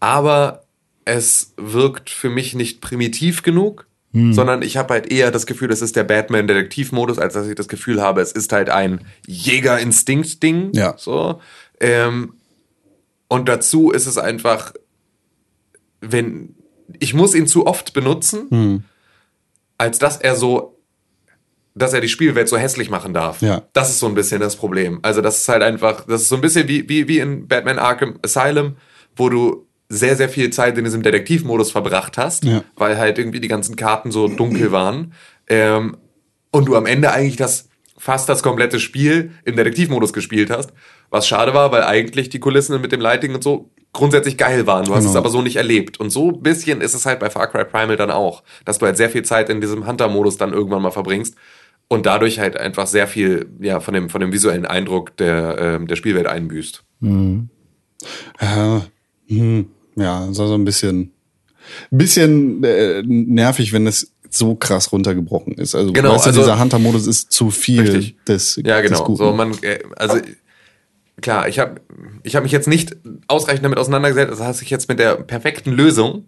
Aber es wirkt für mich nicht primitiv genug, sondern ich habe halt eher das Gefühl, es ist der Batman-Detektiv-Modus, als dass ich das Gefühl habe, es ist halt ein Jäger-Instinkt-Ding. Ja. So. Ähm, und dazu ist es einfach, wenn ich muss ihn zu oft benutzen, als dass er so dass er die Spielwelt so hässlich machen darf. Ja. Das ist so ein bisschen das Problem. Also das ist halt einfach, das ist so ein bisschen wie, wie, wie in Batman Arkham Asylum, wo du sehr, sehr viel Zeit in diesem Detektivmodus verbracht hast, Ja. weil halt irgendwie die ganzen Karten so dunkel waren. Ähm, und du am Ende eigentlich das fast das komplette Spiel im Detektivmodus gespielt hast. Was schade war, weil eigentlich die Kulissen mit dem Lighting und so grundsätzlich geil waren. Du hast Genau. es aber so nicht erlebt. Und so ein bisschen ist es halt bei Far Cry Primal dann auch, dass du halt sehr viel Zeit in diesem Hunter-Modus dann irgendwann mal verbringst und dadurch halt einfach sehr viel ja, von, dem, von dem visuellen Eindruck der, ähm, der Spielwelt einbüßt. Ja, hm, ja, das war so ein bisschen, bisschen äh, nervig, wenn es so krass runtergebrochen ist. Also, Genau, weißt du, also- dieser Hunter-Modus ist zu viel Richtig. des, Ja, des genau. Guten. So, man, äh, also klar, ich habe ich hab mich jetzt nicht ausreichend damit auseinandergesetzt, also dass ich jetzt mit der perfekten Lösung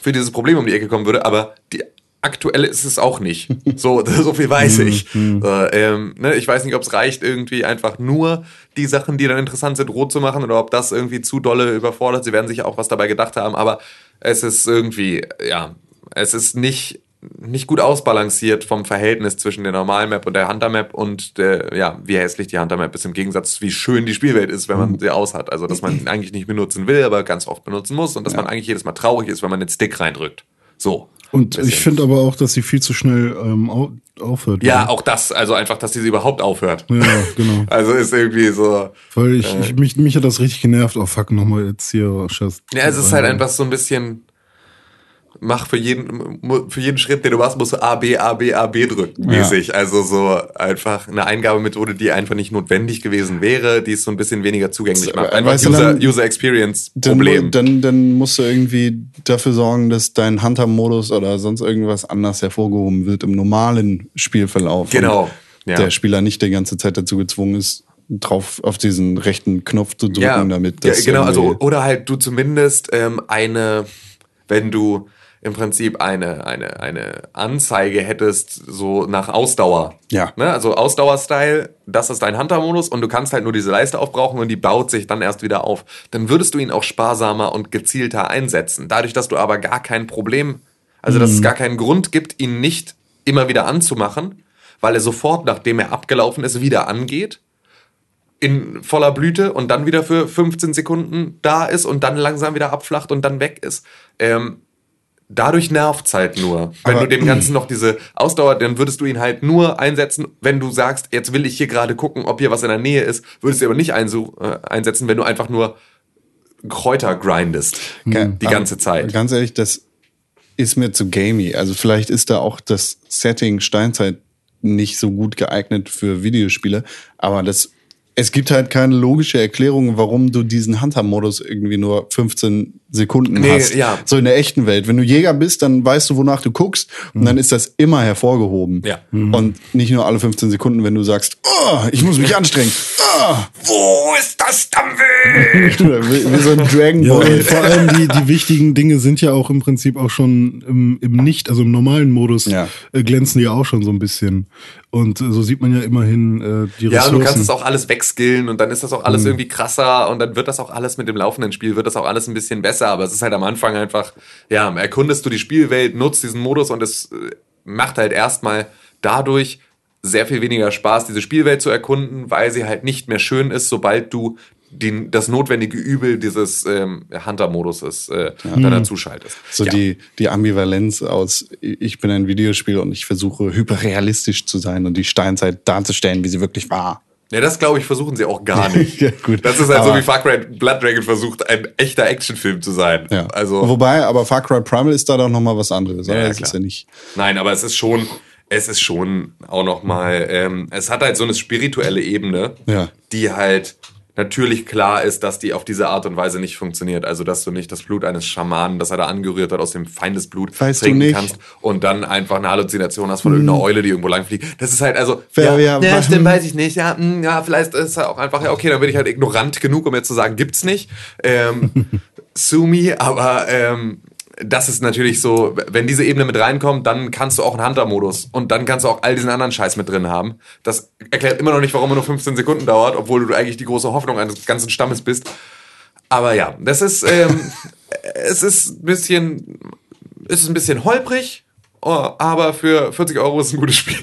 für dieses Problem um die Ecke kommen würde, aber die aktuelle ist es auch nicht. So, [laughs] so viel weiß ich. Äh, ähm, ne, ich weiß nicht, ob es reicht, irgendwie einfach nur die Sachen, die dann interessant sind, rot zu machen oder ob das irgendwie zu dolle überfordert. Sie werden sich auch was dabei gedacht haben, aber es ist irgendwie, ja, es ist nicht nicht gut ausbalanciert vom Verhältnis zwischen der normalen Map und der Hunter-Map und der, ja, wie hässlich die Hunter-Map ist im Gegensatz, wie schön die Spielwelt ist, wenn man sie aus hat. Also, dass man ihn eigentlich nicht benutzen will, aber ganz oft benutzen muss und dass man eigentlich jedes Mal traurig ist, wenn man den Stick reindrückt. So. Und ich finde aber auch, dass sie viel zu schnell ähm, au aufhört. Ja, auch das, also einfach, dass diese überhaupt aufhört. Ja, genau. [laughs] Also ist irgendwie so. Weil ich, ich mich, mich hat das richtig genervt. Oh fuck, nochmal jetzt hier. Scheiß. Ja, es ist halt einfach so ein bisschen. Mach für jeden, für jeden Schritt, den du machst, musst du A, B, A, B, A, B drücken, mäßig. Also so einfach eine Eingabemethode, die einfach nicht notwendig gewesen wäre, die es so ein bisschen weniger zugänglich macht. Einfach weißt User, dann- User Experience Dann, Problem. dann, dann musst du irgendwie dafür sorgen, dass dein Hunter-Modus oder sonst irgendwas anders hervorgehoben wird im normalen Spielverlauf. Genau, ja. Der Spieler nicht die ganze Zeit dazu gezwungen ist, drauf auf diesen rechten Knopf zu drücken, damit ja, das genau, also oder halt du zumindest ähm, eine, wenn du im Prinzip eine, eine, eine Anzeige hättest, so nach Ausdauer. Ja. Ne? Also Ausdauer-Style, das ist dein Hunter-Modus und du kannst halt nur diese Leiste aufbrauchen und die baut sich dann erst wieder auf. Dann würdest du ihn auch sparsamer und gezielter einsetzen. Dadurch, dass du aber gar kein Problem, also dass es gar keinen Grund gibt, ihn nicht immer wieder anzumachen, weil er sofort, nachdem er abgelaufen ist, wieder angeht in voller Blüte und dann wieder für 15 Sekunden da ist und dann langsam wieder abflacht und dann weg ist. Ähm, dadurch nervt's halt nur. Wenn Aber- du dem Ganzen [clears throat] noch diese Ausdauer, dann würdest du ihn halt nur einsetzen, wenn du sagst, jetzt will ich hier gerade gucken, ob hier was in der Nähe ist, würdest du aber nicht äh, einsetzen, wenn du einfach nur Kräuter grindest. Ge- Die aber ganze Zeit. Ganz ehrlich, das ist mir zu gamey. Also vielleicht ist da auch das Setting Steinzeit nicht so gut geeignet für Videospiele, aber das es gibt halt keine logische Erklärung, warum du diesen Hunter-Modus irgendwie nur 15 Sekunden Nee, hast. ja. So in der echten Welt. Wenn du Jäger bist, dann weißt du, wonach du guckst und dann ist das immer hervorgehoben. Ja. Und nicht nur alle 15 Sekunden, wenn du sagst, oh, ich muss mich anstrengen. Oh, Wo ist das Dumbledore? [laughs] wie, wie so ein Dragon Ja, Ball. und vor allem die, die wichtigen Dinge sind ja auch im Prinzip auch schon im, im Nicht, also im normalen Modus, Ja. äh, glänzen die ja auch schon so ein bisschen. Und äh, so sieht man ja immerhin äh, die Ja, Ressourcen. und du kannst es auch alles wegskillen und dann ist das auch alles irgendwie krasser und dann wird das auch alles mit dem laufenden Spiel, wird das auch alles ein bisschen besser, aber es ist halt am Anfang einfach, ja, erkundest du die Spielwelt, nutzt diesen Modus und es äh, macht halt erstmal dadurch sehr viel weniger Spaß, diese Spielwelt zu erkunden, weil sie halt nicht mehr schön ist, sobald du den, das notwendige Übel dieses ähm, Hunter-Moduses äh, dann dazu schaltest. So ja. die, die Ambivalenz aus, ich bin ein Videospiel und ich versuche hyperrealistisch zu sein und die Steinzeit darzustellen, wie sie wirklich war. Ja, das glaube ich, versuchen sie auch gar nicht. [laughs] Ja, gut. Das ist halt so Aber- wie Far Cry Blood Dragon versucht, ein echter Actionfilm zu sein. Ja. Also, Wobei, aber Far Cry Primal ist da doch noch mal was anderes. Ja, ja, das klar. ist ja nicht. Nein, aber es ist schon, es ist schon auch noch mal, ähm, es hat halt so eine spirituelle Ebene, Ja. die halt natürlich klar ist, dass die auf diese Art und Weise nicht funktioniert. Also, dass du nicht das Blut eines Schamanen, das er da angerührt hat, aus dem Feindesblut Weißt du trinken nicht? kannst und dann einfach eine Halluzination hast von irgendeiner Eule, die irgendwo langfliegt. Das ist halt, also, Wer- ja, ja, was- stimmt, weiß ich nicht. Ja, hm, ja, vielleicht ist er auch einfach, ja, okay, dann bin ich halt ignorant genug, um jetzt zu sagen, gibt's nicht. Ähm, [laughs] sue me, aber ähm, das ist natürlich so, wenn diese Ebene mit reinkommt, dann kannst du auch einen Hunter-Modus und dann kannst du auch all diesen anderen Scheiß mit drin haben. Das erklärt immer noch nicht, warum er nur 15 Sekunden dauert, obwohl du eigentlich die große Hoffnung eines ganzen Stammes bist. Aber ja, das ist, ähm, [laughs] es ist ein bisschen, es ist ein bisschen holprig, oh, aber für 40 Euro ist es ein gutes Spiel.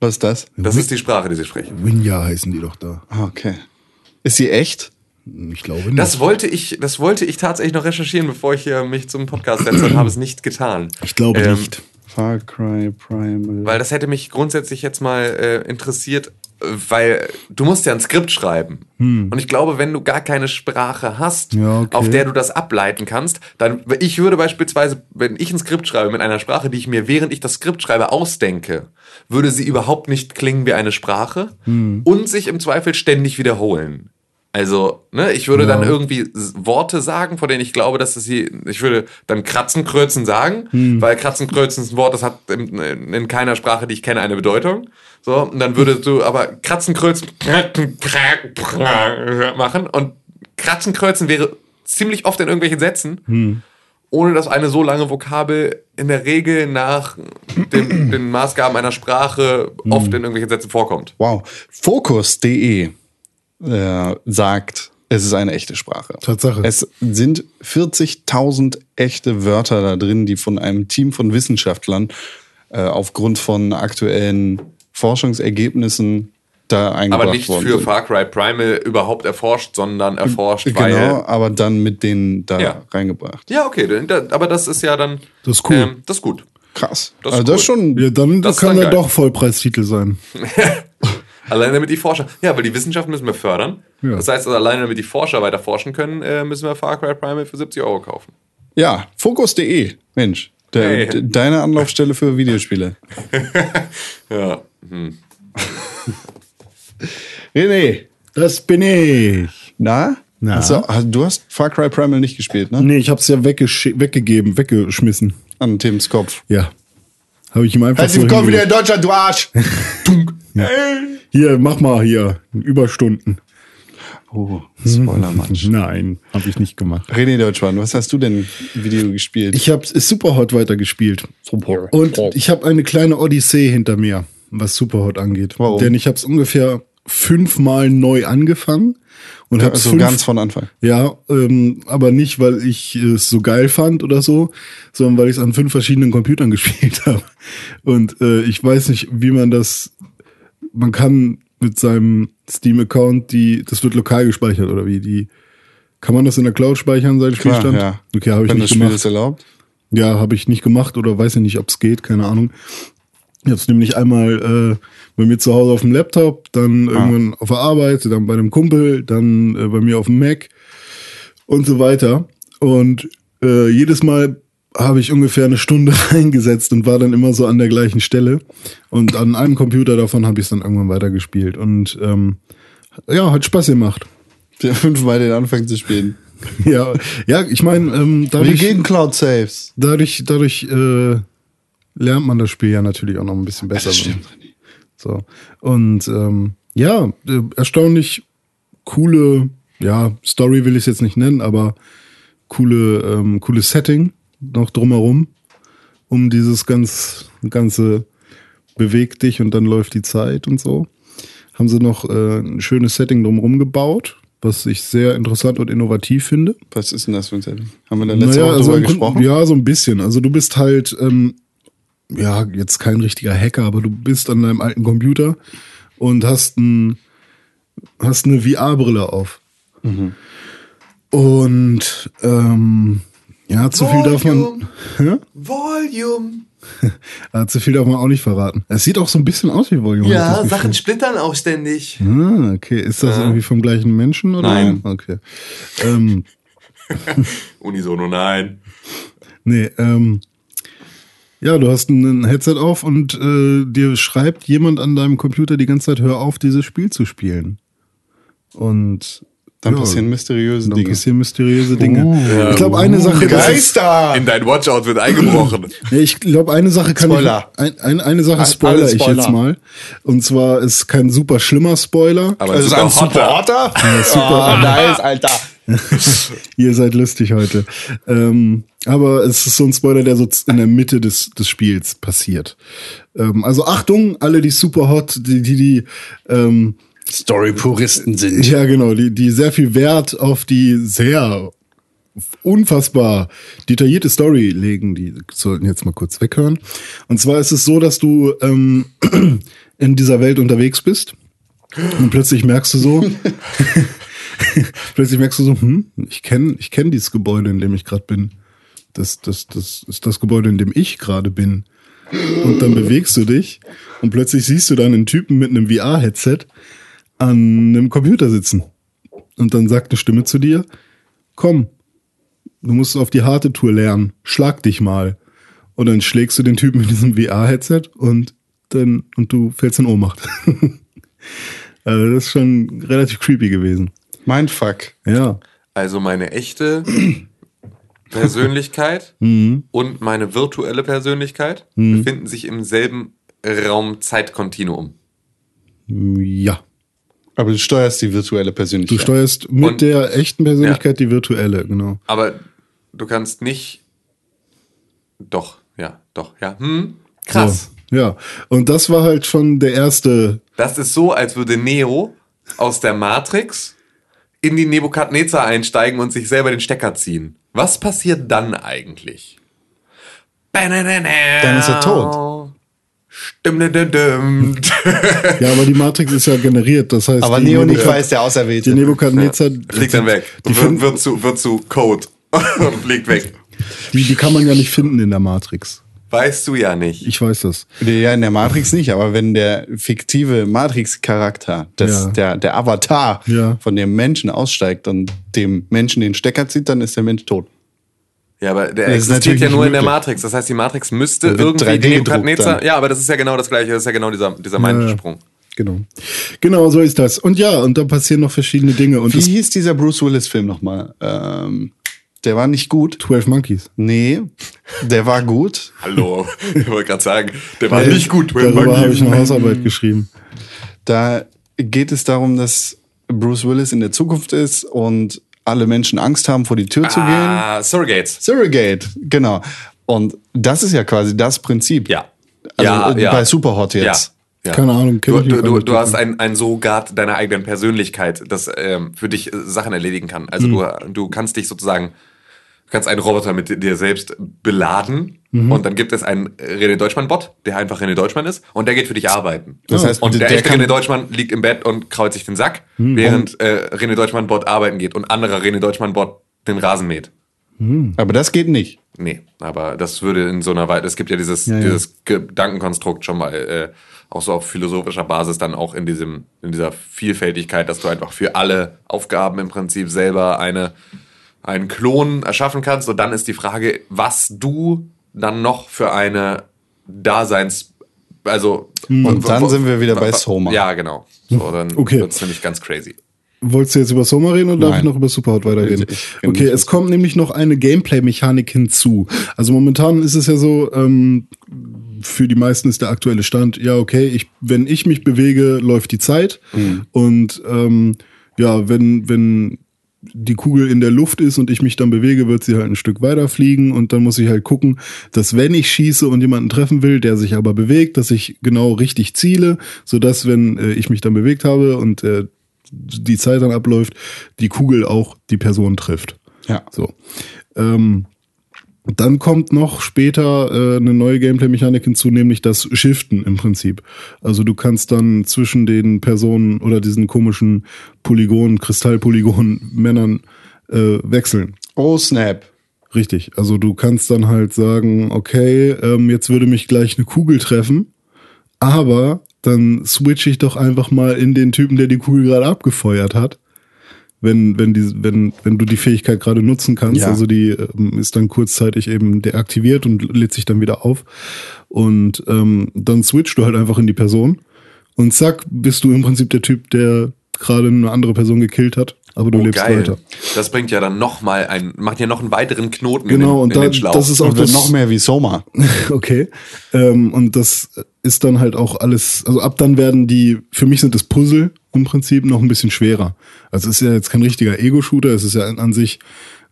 Was ist das? Das ist die Sprache, die sie sprechen. Winja heißen die doch da. Ah, Okay. Ist sie echt? Ich glaube nicht. Das wollte ich, das wollte ich tatsächlich noch recherchieren, bevor ich hier mich zum Podcast setze und habe es nicht getan. ich glaube Ähm, nicht. Far Cry Primal. Weil das hätte mich grundsätzlich jetzt mal äh, interessiert, weil du musst ja ein Skript schreiben. Und ich glaube, wenn du gar keine Sprache hast, Hm. Ja, okay. auf der du das ableiten kannst, dann, ich würde beispielsweise, wenn ich ein Skript schreibe mit einer Sprache, die ich mir während ich das Skript schreibe ausdenke, würde sie überhaupt nicht klingen wie eine Sprache Hm. und sich im Zweifel ständig wiederholen. Also, ne, ich würde dann irgendwie Worte sagen, von denen ich glaube, dass es sie, ich würde dann Kratzen, Kreuzen sagen, Hm. weil Kratzen, Kreuzen ist ein Wort, das hat in, in keiner Sprache, die ich kenne, eine Bedeutung. So, und dann würdest du aber Kratzen, Kreuzen [laughs] machen und Kratzen, Kreuzen wäre ziemlich oft in irgendwelchen Sätzen, ohne dass eine so lange Vokabel in der Regel nach dem, den Maßgaben einer Sprache oft in irgendwelchen Sätzen vorkommt. Wow. Focus.de äh, sagt, Es ist eine echte Sprache. Tatsache. Es sind 40.000 echte Wörter da drin, die von einem Team von Wissenschaftlern äh, aufgrund von aktuellen Forschungsergebnissen da eingebracht Aber nicht für sind. Far Cry Primal überhaupt erforscht, sondern erforscht, Genau, weil. aber dann mit denen da Ja. reingebracht. Ja, okay, da- aber das ist ja dann. Das ist cool. Ähm, das ist gut. Krass. Das ist also das ist cool. schon. Ja, dann Das kann er geil. doch Vollpreistitel sein. [laughs] Allein damit die Forscher. Ja, weil die Wissenschaft müssen wir fördern. Ja. Das heißt, also, allein damit die Forscher weiter forschen können, äh, müssen wir Far Cry Primal für 70 Euro kaufen. Ja, Fokus.de, Mensch. Der, Hey. de- Deine Anlaufstelle für Videospiele. [laughs] Ja. [laughs] René, Das bin ich. na? Na? Hast du, hast- Far Cry Primal nicht gespielt, ne? Nee, ich hab's ja weggesch- weggegeben, weggeschmissen. An Tims Kopf. Ja. Habe ich ihm einfach den Kopf wieder in Deutschland, du Arsch! [laughs] Hier, mach mal hier. Überstunden. Oh, Spoiler-Match. Nein, habe ich nicht gemacht. René Deutschmann, was hast du denn Video gespielt? Ich habe Superhot weitergespielt. Und ich habe eine kleine Odyssee hinter mir, was Superhot angeht. Warum? Denn ich habe es ungefähr fünfmal neu angefangen und habe also fünf, ganz von Anfang. Ja, ähm, aber nicht, weil ich es so geil fand oder so, sondern weil ich es an fünf verschiedenen Computern [laughs] gespielt habe. Und äh, ich weiß nicht, wie man das. Man kann mit seinem Steam-Account die, das wird lokal gespeichert oder wie die. Kann man das in der Cloud speichern, sein Klar, Spielstand? ja. Okay, habe ich Wenn nicht das Spiel gemacht. das erlaubt. Ja, habe ich nicht gemacht oder weiß ich nicht, ob es geht, keine Ahnung. Jetzt nämlich einmal äh, bei mir zu Hause auf dem Laptop, dann irgendwann auf der Arbeit, dann bei einem Kumpel, dann äh, bei mir auf dem Mac und so weiter. Und äh, jedes Mal habe ich ungefähr eine Stunde [laughs] reingesetzt und war dann immer so an der gleichen Stelle. Und an einem Computer davon habe ich es dann irgendwann weitergespielt. Und ähm, ja, hat Spaß gemacht. Der fünfmal den Anfang zu spielen. [laughs] Ja, ja, ich meine, ähm, dadurch, gehen Cloud Saves? dadurch, dadurch äh, lernt man das Spiel ja natürlich auch noch ein bisschen besser. So. Und ähm, ja, äh, erstaunlich coole, ja, Story will ich es jetzt nicht nennen, aber coole, ähm, cooles Setting noch drumherum, um dieses ganz, ganze beweg dich und dann läuft die Zeit und so. Haben sie noch äh, ein schönes Setting drumherum gebaut, was ich sehr interessant und innovativ finde. Was ist denn das für ein Setting? Haben wir da letzte Woche also drüber gesprochen? Ja, so ein bisschen. Also du bist halt, ähm, ja, jetzt kein richtiger Hacker, aber du bist an deinem alten Computer und hast ein, hast eine VR-Brille auf. Mhm. Und ähm, ja, zu viel darf man. [laughs] [laughs] Ja? Volume. Ah, zu viel darf man auch nicht verraten. Es sieht auch so ein bisschen aus wie Volume. Ja, Gefühl. Sachen splittern auch ständig. Ah, okay. Ist das irgendwie vom gleichen Menschen oder? Nein. Okay. Ähm, [laughs] Unisono, nein. Nee, ähm, ja, du hast ein Headset auf und äh, dir schreibt jemand an deinem Computer die ganze Zeit, hör auf, dieses Spiel zu spielen. Und Dann ja, passieren mysteriöse dann Dinge. passieren mysteriöse Dinge. ich glaube, eine Sache, das ist, Geister! In dein Watchout wird eingebrochen. [clears throat] nee, ich glaube, eine Sache kann Spoiler. ich, ein, ein, eine Sache Alles spoiler ich Spoiler. jetzt mal. Und zwar ist kein super schlimmer Spoiler. Aber Das ist ein super Otter? super. Oh, nice, Alter. [laughs] Ihr seid lustig heute. Ähm, aber es ist so ein Spoiler, der so in der Mitte des, des Spiels passiert. Ähm, also Achtung, alle die super hot, die, die, die ähm, Story-Puristen sind. ja genau, die, die sehr viel Wert auf die sehr unfassbar detaillierte Story legen, die sollten jetzt mal kurz weghören. Und zwar ist es so, dass du ähm, [clears throat] in dieser Welt unterwegs bist und plötzlich merkst du so, [laughs] [laughs] plötzlich merkst du so, hm, ich kenne ich kenn dieses Gebäude, in dem ich gerade bin. Das, das, das ist das Gebäude, in dem ich gerade bin. Und dann bewegst du dich und plötzlich siehst du dann einen Typen mit einem VR-Headset an einem Computer sitzen. Und dann sagt eine Stimme zu dir, komm, du musst auf die harte Tour lernen, schlag dich mal. Und dann schlägst du den Typen mit diesem VR-Headset und dann, und du fällst in Ohnmacht. [laughs] also das ist schon relativ creepy gewesen. Mein Fuck. Ja. Also meine echte [clears throat] Persönlichkeit Mhm. und meine virtuelle Persönlichkeit befinden sich im selben Raum-Zeitkontinuum. Ja. Aber du steuerst die virtuelle Du Persönlichkeit. steuerst mit Und- der echten Persönlichkeit die virtuelle, genau. Aber du kannst nicht. Doch, ja, doch, ja. Hm, krass. So, ja. Und das war halt schon der erste. Das ist so, als würde Neo aus der Matrix in die Nebukadnezar einsteigen und sich selber den Stecker ziehen. Was passiert dann eigentlich? Dann ist er tot. Stimmt, stimmt, stimmt. Ja, aber die Matrix ist ja generiert. Das heißt, Aber Neo nicht weiß, der Auserwählte. Die Nebukadnezar, Fliegt dann weg. Die, wird, wird, zu, wird zu Code [laughs] und fliegt weg. die, die kann man ja nicht finden in der Matrix. Weißt du ja nicht. Ich weiß das. Ja, in der Matrix nicht, aber wenn der fiktive Matrix-Charakter, das, Ja. der, der Avatar Ja. von dem Menschen aussteigt und dem Menschen den Stecker zieht, dann ist der Mensch tot. Ja, aber der Das ist existiert natürlich ja nur in der. Matrix. Das heißt, die Matrix müsste irgendwie 3D die gedruckt Nebukadnezar. Ja, aber das ist ja genau das Gleiche. Das ist ja genau dieser, dieser Mindsprung. Genau. Genau, so ist das. Und ja, und da passieren noch verschiedene Dinge. Und Wie hieß dieser Bruce Willis-Film nochmal? Ähm, der war nicht gut. 12 Monkeys. Nee, der war gut. Hallo. [laughs] Ich wollte gerade sagen, der war Weil- nicht gut. Darüber habe ich eine Hausarbeit geschrieben. Da geht es darum, dass Bruce Willis in der Zukunft ist und alle Menschen Angst haben, vor die Tür zu gehen. Ah, Surrogates. Surrogate, genau. Und das ist ja quasi das Prinzip. Ja. Also ja, äh, ja. bei Superhot Ja. jetzt. Ja. Keine Ahnung, Du, du, du, du hast ein, ein Surrogat deiner eigenen Persönlichkeit, das ähm, für dich äh, Sachen erledigen kann. Also du, du kannst dich sozusagen, kannst einen Roboter mit dir selbst beladen und dann gibt es einen René Deutschmann-Bot, der einfach René Deutschmann ist und der geht für dich arbeiten. Das heißt, und der, der echte René Deutschmann liegt im Bett und kraut sich den Sack, während äh, René Deutschmann-Bot arbeiten geht und anderer René Deutschmann-Bot den Rasen mäht. Aber das geht nicht. Nee, aber das würde in so einer Weise, es gibt ja dieses, Ja, ja. dieses Gedankenkonstrukt schon mal, äh, auch so auf philosophischer Basis, dann auch in diesem, in dieser Vielfältigkeit, dass du einfach für alle Aufgaben im Prinzip selber eine, einen Klon erschaffen kannst. Und dann ist die Frage, was du dann noch für eine Daseins, also. Und dann sind wir wieder bei Soma. Ja, genau. So, dann Okay. wird's nämlich ganz crazy. Wolltest du jetzt über Soma reden oder darf ich noch über Superhot weiterreden? Ich- ich okay, es kommt nämlich noch eine Gameplay-Mechanik hinzu. Also momentan ist es ja so, ähm, für die meisten ist der aktuelle Stand, ja, okay, ich, wenn ich mich bewege, läuft die Zeit. Mhm. Und ähm, ja, wenn, wenn die Kugel in der Luft ist und ich mich dann bewege, wird sie halt ein Stück weiter fliegen und dann muss ich halt gucken, dass wenn ich schieße und jemanden treffen will, der sich aber bewegt, dass ich genau richtig ziele, sodass wenn äh, ich mich dann bewegt habe und äh, die Zeit dann abläuft, die Kugel auch die Person trifft. Ja. So. Ähm, dann kommt noch später äh, eine neue Gameplay-Mechanik hinzu, nämlich das Shiften im Prinzip. Also du kannst dann zwischen den Personen oder diesen komischen Polygonen, Kristallpolygonen-Männern [laughs] äh, wechseln. Oh, Snap. Richtig. Also du kannst dann halt sagen, okay, ähm, jetzt würde mich gleich eine Kugel treffen, aber dann switch ich doch einfach mal in den Typen, der die Kugel gerade abgefeuert hat. Wenn, wenn, die, wenn, wenn du die Fähigkeit gerade nutzen kannst, Ja. also die ähm, ist dann kurzzeitig eben deaktiviert und lädt sich dann wieder auf. Und ähm, dann switchst du halt einfach in die Person und zack, bist du im Prinzip der Typ, der gerade eine andere Person gekillt hat, aber du Oh, lebst geil. weiter. Das bringt ja dann noch mal ein, macht ja noch einen weiteren Knoten Genau, in den, und in da, den Schlauch. das ist auch Und wird das, noch mehr wie Soma. [laughs] Okay. Ähm, und das ist dann halt auch alles, also ab dann werden die, für mich sind das Puzzle im Prinzip noch ein bisschen schwerer. Also es ist ja jetzt kein richtiger Ego-Shooter, es ist ja an, sich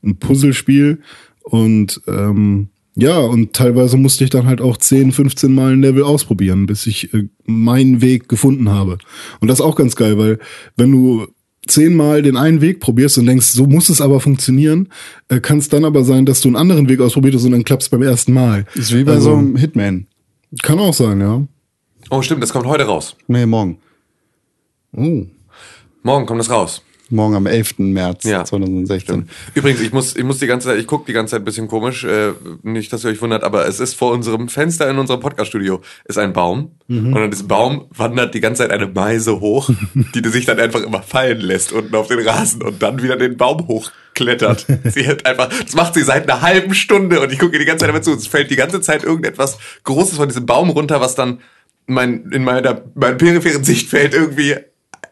ein Puzzlespiel und ähm, ja, und teilweise musste ich dann halt auch 10, 15 Mal ein Level ausprobieren, bis ich äh, meinen Weg gefunden habe. Und das ist auch ganz geil, weil wenn du zehnmal den einen Weg probierst und denkst, so muss es aber funktionieren, äh, kann es dann aber sein, dass du einen anderen Weg ausprobierst und dann klappt beim ersten Mal. Ist wie bei Also, so einem Hitman. Kann auch sein, ja. oh, stimmt, das kommt heute raus. Nee, morgen. Oh. Morgen kommt das raus. Morgen am 11. März Ja. 2016. Übrigens, ich muss, ich muss die ganze Zeit, ich gucke die ganze Zeit ein bisschen komisch, äh, nicht, dass ihr euch wundert, aber es ist vor unserem Fenster in unserem Podcaststudio ist ein Baum und an diesem Baum wandert die ganze Zeit eine Meise hoch, [laughs] die sich dann einfach immer fallen lässt unten auf den Rasen und dann wieder den Baum hochklettert. [laughs] sie hat einfach, das macht sie seit einer halben Stunde und ich gucke ihr die ganze Zeit immer zu. Es fällt die ganze Zeit irgendetwas Großes von diesem Baum runter, was dann mein, in meiner, meinem peripheren Sichtfeld irgendwie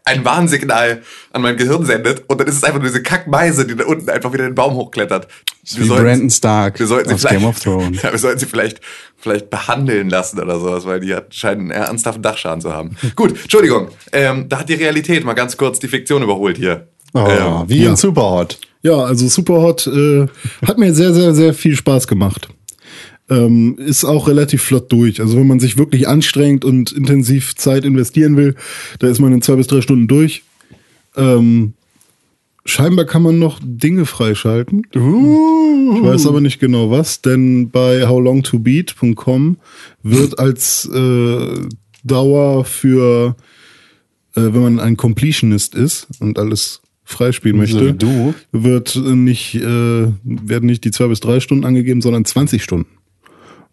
ein Warnsignal an mein Gehirn sendet und dann ist es einfach nur diese Kackmeise, die da unten einfach wieder den Baum hochklettert. Wir Wie sollten- Brandon Stark wir sollten sie aus vielleicht, Game of Thrones. [laughs] Ja, wir sollten sie vielleicht, vielleicht behandeln lassen oder sowas, weil die hat, scheinen einen ernsthaften Dachschaden zu haben. [laughs] Gut, Entschuldigung. Ähm, da hat die Realität mal ganz kurz die Fiktion überholt hier. Oh, Ähm, wie ja. in Superhot. Ja, also Superhot äh, hat mir sehr, sehr, sehr viel Spaß gemacht. Ähm, ist auch relativ flott durch. Also wenn man sich wirklich anstrengt und intensiv Zeit investieren will, da ist man in zwei bis drei Stunden durch. Ähm, scheinbar kann man noch Dinge freischalten. Uh. Ich weiß aber nicht genau was, denn bei howlongtobeat.com wird als äh, Dauer für, äh, wenn man ein Completionist ist und alles freispielen möchte, du. wird nicht, äh, werden nicht die zwei bis drei Stunden angegeben, sondern 20 Stunden.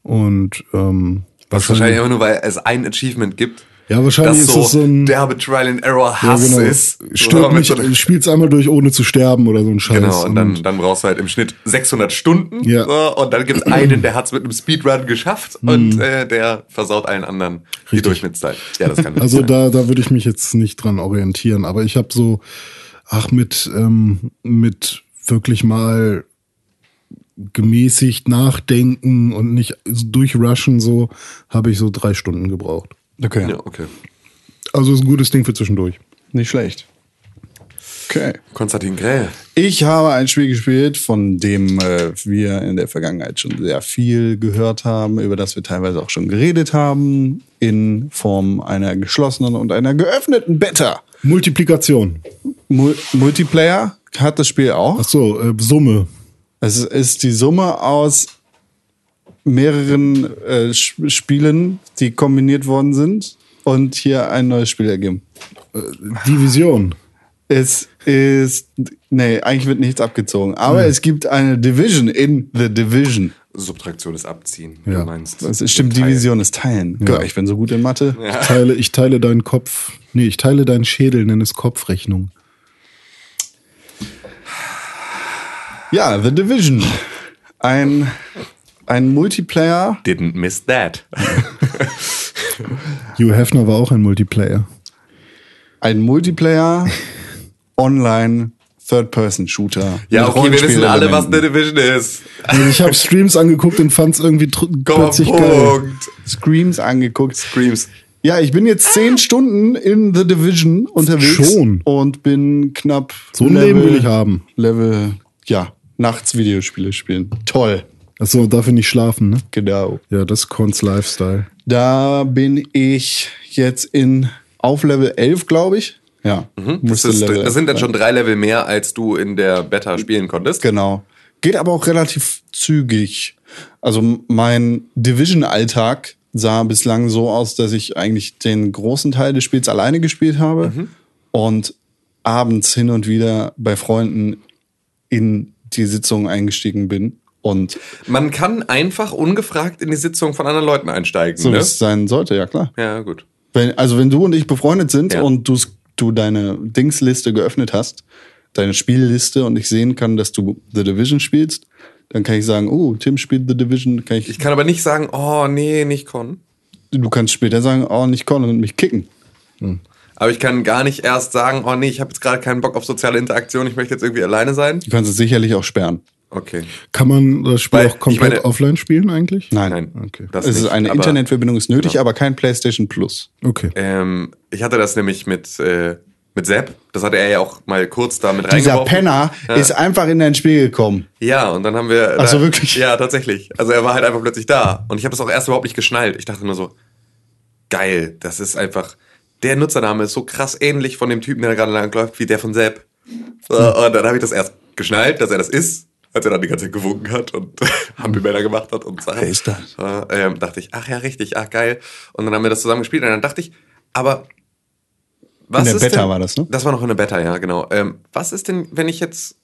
Und ähm, Was wahrscheinlich immer nur, weil es ein Achievement gibt. Ja, wahrscheinlich ist so es so ein- derbe Trial and Error ja, Hass genau. ist. Mit nicht, so einer- spiel's einmal durch, ohne zu sterben oder so ein Scheiß. Genau, und dann, dann brauchst du halt im Schnitt 600 Stunden. Ja. So, und dann gibt's einen, der hat's mit einem Speedrun geschafft und äh, der versaut allen anderen die Mhm. Richtig. Durchschnittszeit. Ja, das kann [laughs] Also sein. da, da würde ich mich jetzt nicht dran orientieren. Aber ich habe so, ach, mit, ähm, mit wirklich mal gemäßigt nachdenken und nicht durchrushen, so, habe ich so drei Stunden gebraucht. Okay. Ja, okay. Also ist ein gutes Ding für zwischendurch. Nicht schlecht. Okay. Konstantin Grell. Ich habe ein Spiel gespielt, von dem äh, wir in der Vergangenheit schon sehr viel gehört haben, über das wir teilweise auch schon geredet haben, in Form einer geschlossenen und einer geöffneten Beta. Multiplikation. Mul Multiplayer hat das Spiel auch. Ach so, äh, Summe. Es ist die Summe aus mehreren äh, Sp- Spielen, die kombiniert worden sind und hier ein neues Spiel ergeben. Division. Es ist, nee, eigentlich wird nichts abgezogen, aber es gibt eine Division in The Division. Subtraktion ist Abziehen. Ja. Du meinst. Das ist, stimmt. Division ist Teilen. Ja. Ich bin so gut in Mathe. Ich teile, ich teile deinen Kopf. Nee, ich teile deinen Schädel, nenne es Kopfrechnung. Ja, The Division. Ein, ein Multiplayer. Didn't miss that. [laughs] Hugh Hefner war auch ein Multiplayer. Ein Multiplayer Online Third-Person-Shooter. Ja, okay, wir wissen alle, was The. Division ist. Also ich habe Streams angeguckt und fand es irgendwie plötzlich geil. Screams angeguckt. Screams. Ja, ich bin jetzt zehn Stunden in The Division unterwegs. Schon? Und bin knapp. So ein Leben will ich haben. Level, ja, nachts Videospiele spielen. Toll. Achso, dafür nicht schlafen, ne? Genau. Ja, das ist Cons Lifestyle. Da bin ich jetzt in auf Level 11, glaube ich. Ja. Das, Müsste ist, Level das sind dann 11 schon drei Level mehr, als du in der Beta spielen konntest. Genau. Geht aber auch relativ zügig. Also mein Division-Alltag sah bislang so aus, dass ich eigentlich den großen Teil des Spiels alleine gespielt habe und abends hin und wieder bei Freunden in die Sitzung eingestiegen bin. Und Man kann einfach ungefragt in die Sitzung von anderen Leuten einsteigen. so wie ne? es sein sollte, ja klar. Ja, gut. Wenn, also wenn du und ich befreundet sind Ja. und du, deine Dingsliste geöffnet hast, deine Spielliste und ich sehen kann, dass du The Division spielst, dann kann ich sagen, oh, Tim spielt The Division, kann ich, Ich kann aber nicht sagen, oh nee, nicht Con. du kannst später sagen, oh, nicht Con und mich kicken. Aber ich kann gar nicht erst sagen, oh nee, ich habe jetzt gerade keinen Bock auf soziale Interaktion, ich möchte jetzt irgendwie alleine sein. Du kannst es sicherlich auch sperren. Okay. Kann man das Spiel Weil, auch komplett meine- offline spielen eigentlich? Nein. Nein, Okay. das es ist nicht, eine aber, Internetverbindung ist nötig, Genau. aber kein PlayStation Plus. Okay. Ähm, ich hatte das nämlich mit, äh, mit Sepp. Das hatte er ja auch mal kurz da mit Dieser. Penner ist einfach in dein Spiel gekommen. Ja, und dann haben wir. Ach so, da, wirklich? Ja, tatsächlich. Also er war halt einfach plötzlich da. Und ich habe das auch erst überhaupt nicht geschnallt. Ich dachte nur so, geil, das ist einfach. Der Nutzername ist so krass ähnlich von dem Typen, der da gerade langläuft, wie der von Sepp. So, und dann habe ich das erst geschnallt, dass er das ist, als er dann die ganze Zeit gewunken hat und [laughs] Hampelmänner gemacht hat und Sachen. Wer ist das? So, ähm, dachte ich, ach ja, richtig, ach geil. Und dann haben wir das zusammen gespielt und dann dachte ich, aber was In der ist Beta denn, war das, ne? Das war noch in der Beta, ja, genau. Ähm, was ist denn, wenn ich jetzt,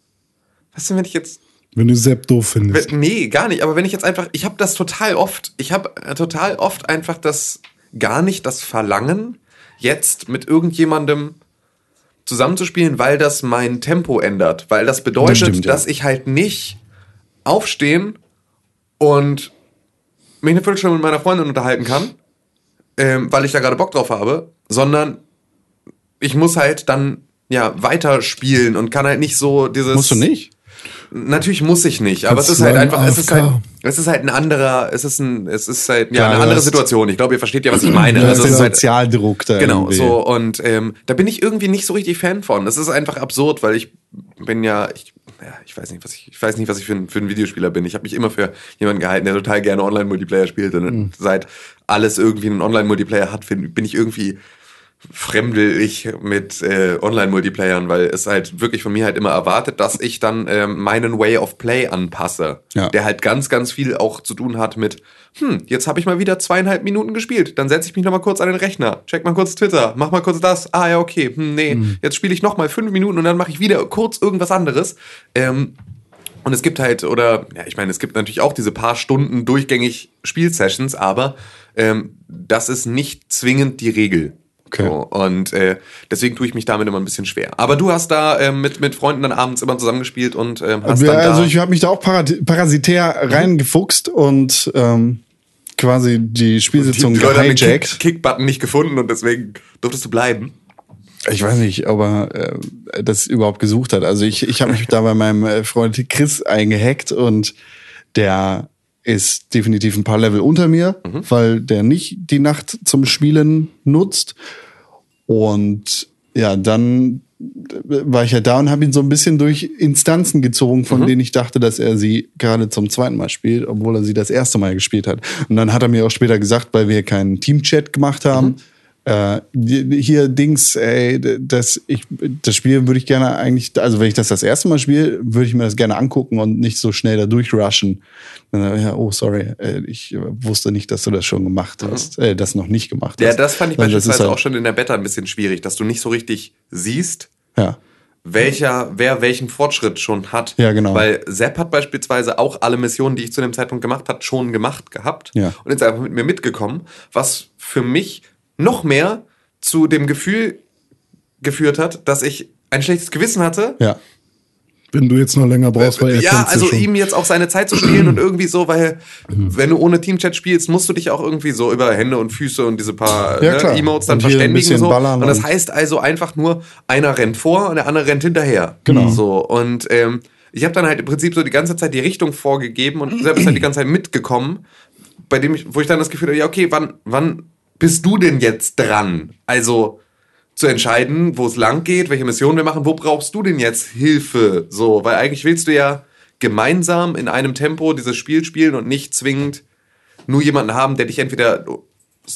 was ist denn, wenn ich jetzt Wenn du Sepp doof findest. wenn- Nee, gar nicht. Aber wenn ich jetzt einfach, ich habe das total oft. Ich habe total oft einfach das gar nicht das Verlangen, jetzt mit irgendjemandem zusammenzuspielen, weil das mein Tempo ändert. Weil das bedeutet, Das stimmt, ja. dass ich halt nicht aufstehen und mich eine Viertelstunde mit meiner Freundin unterhalten kann, ähm, weil ich da gerade Bock drauf habe, sondern ich muss halt dann ja weiterspielen und kann halt nicht so dieses. Musst du nicht? Natürlich muss ich nicht, aber es ist halt einfach, es ist halt, es ist halt ein anderer, es ist ein, es ist halt ja eine andere hast- Situation. Ich glaube, ihr versteht ja, was [clears throat] ich meine. Du Also ist halt, Sozialdruck da genau, irgendwie. so und ähm, da bin ich irgendwie nicht so richtig Fan von. Das ist einfach absurd, weil ich bin ja, ich, ja, ich weiß nicht, was ich, ich weiß nicht, was ich für ein, für ein Videospieler bin. Ich habe mich immer für jemanden gehalten, der total gerne Online-Multiplayer spielt und Mhm. seit alles irgendwie einen Online-Multiplayer hat, bin ich irgendwie fremdel ich mit äh, Online-Multiplayern, weil es halt wirklich von mir halt immer erwartet, dass ich dann ähm, meinen Way of Play anpasse. Ja. Der halt ganz, ganz viel auch zu tun hat mit, hm, jetzt habe ich mal wieder zweieinhalb Minuten gespielt. Dann setze ich mich noch mal kurz an den Rechner, check mal kurz Twitter, mach mal kurz das. Ah ja, okay, hm, nee, jetzt spiele ich noch mal fünf Minuten und dann mache ich wieder kurz irgendwas anderes. Ähm, und es gibt halt, oder, ja, ich meine, es gibt natürlich auch diese paar Stunden durchgängig Spielsessions, aber ähm, das ist nicht zwingend die Regel. Okay. So, und äh, deswegen tue ich mich damit immer ein bisschen schwer. Aber du hast da ähm, mit, mit Freunden dann abends immer zusammengespielt und ähm, hast Ja, dann also da ich habe mich da auch parasitär reingefuchst und ähm, quasi die Spielsitzung die den gehijackt. Kick- Kick-Button nicht gefunden und deswegen durftest du bleiben. Ich weiß nicht, ob er äh, das überhaupt gesucht hat. Also ich, ich habe mich da bei meinem äh, Freund Chris eingehackt und der ist definitiv ein paar Level unter mir, weil der nicht die Nacht zum Spielen nutzt. Und ja, dann war ich ja da und habe ihn so ein bisschen durch Instanzen gezogen, von denen ich dachte, dass er sie gerade zum zweiten Mal spielt, obwohl er sie das erste Mal gespielt hat. Und dann hat er mir auch später gesagt, weil wir keinen Teamchat gemacht haben, äh, hier Dings, ey, das, ich, das Spiel würde ich gerne eigentlich, also wenn ich das das erste Mal spiele, würde ich mir das gerne angucken und nicht so schnell da durchrushen. Ich, ja, oh, sorry, äh, ich wusste nicht, dass du das schon gemacht hast, äh, das noch nicht gemacht hast. Ja, das fand ich Also das ist beispielsweise halt- auch schon in der Beta ein bisschen schwierig, dass du nicht so richtig siehst, Ja. welcher, wer welchen Fortschritt schon hat. Ja, genau. Weil Sepp hat beispielsweise auch alle Missionen, die ich zu dem Zeitpunkt gemacht hat, schon gemacht gehabt Ja. und ist einfach mit mir mitgekommen, was für mich noch mehr zu dem Gefühl geführt hat, dass ich ein schlechtes Gewissen hatte. Ja. Wenn du jetzt noch länger brauchst, weil er Ja, also schon. ihm jetzt auch seine Zeit zu spielen und irgendwie so, weil wenn du ohne Teamchat spielst, musst du dich auch irgendwie so über Hände und Füße und diese paar Ja, ne. Emotes dann Und verständigen bisschen so. Und das und- heißt also einfach nur, einer rennt vor und der andere rennt hinterher. Genau. So und ähm, ich habe dann halt im Prinzip so die ganze Zeit die Richtung vorgegeben und selbst halt die ganze Zeit mitgekommen, bei dem ich, wo ich dann das Gefühl hatte, ja okay, wann, wann bist du denn jetzt dran? Also zu entscheiden, wo es lang geht, welche Mission wir machen, wo brauchst du denn jetzt Hilfe? So, weil eigentlich willst du ja gemeinsam in einem Tempo dieses Spiel spielen und nicht zwingend nur jemanden haben, der dich entweder,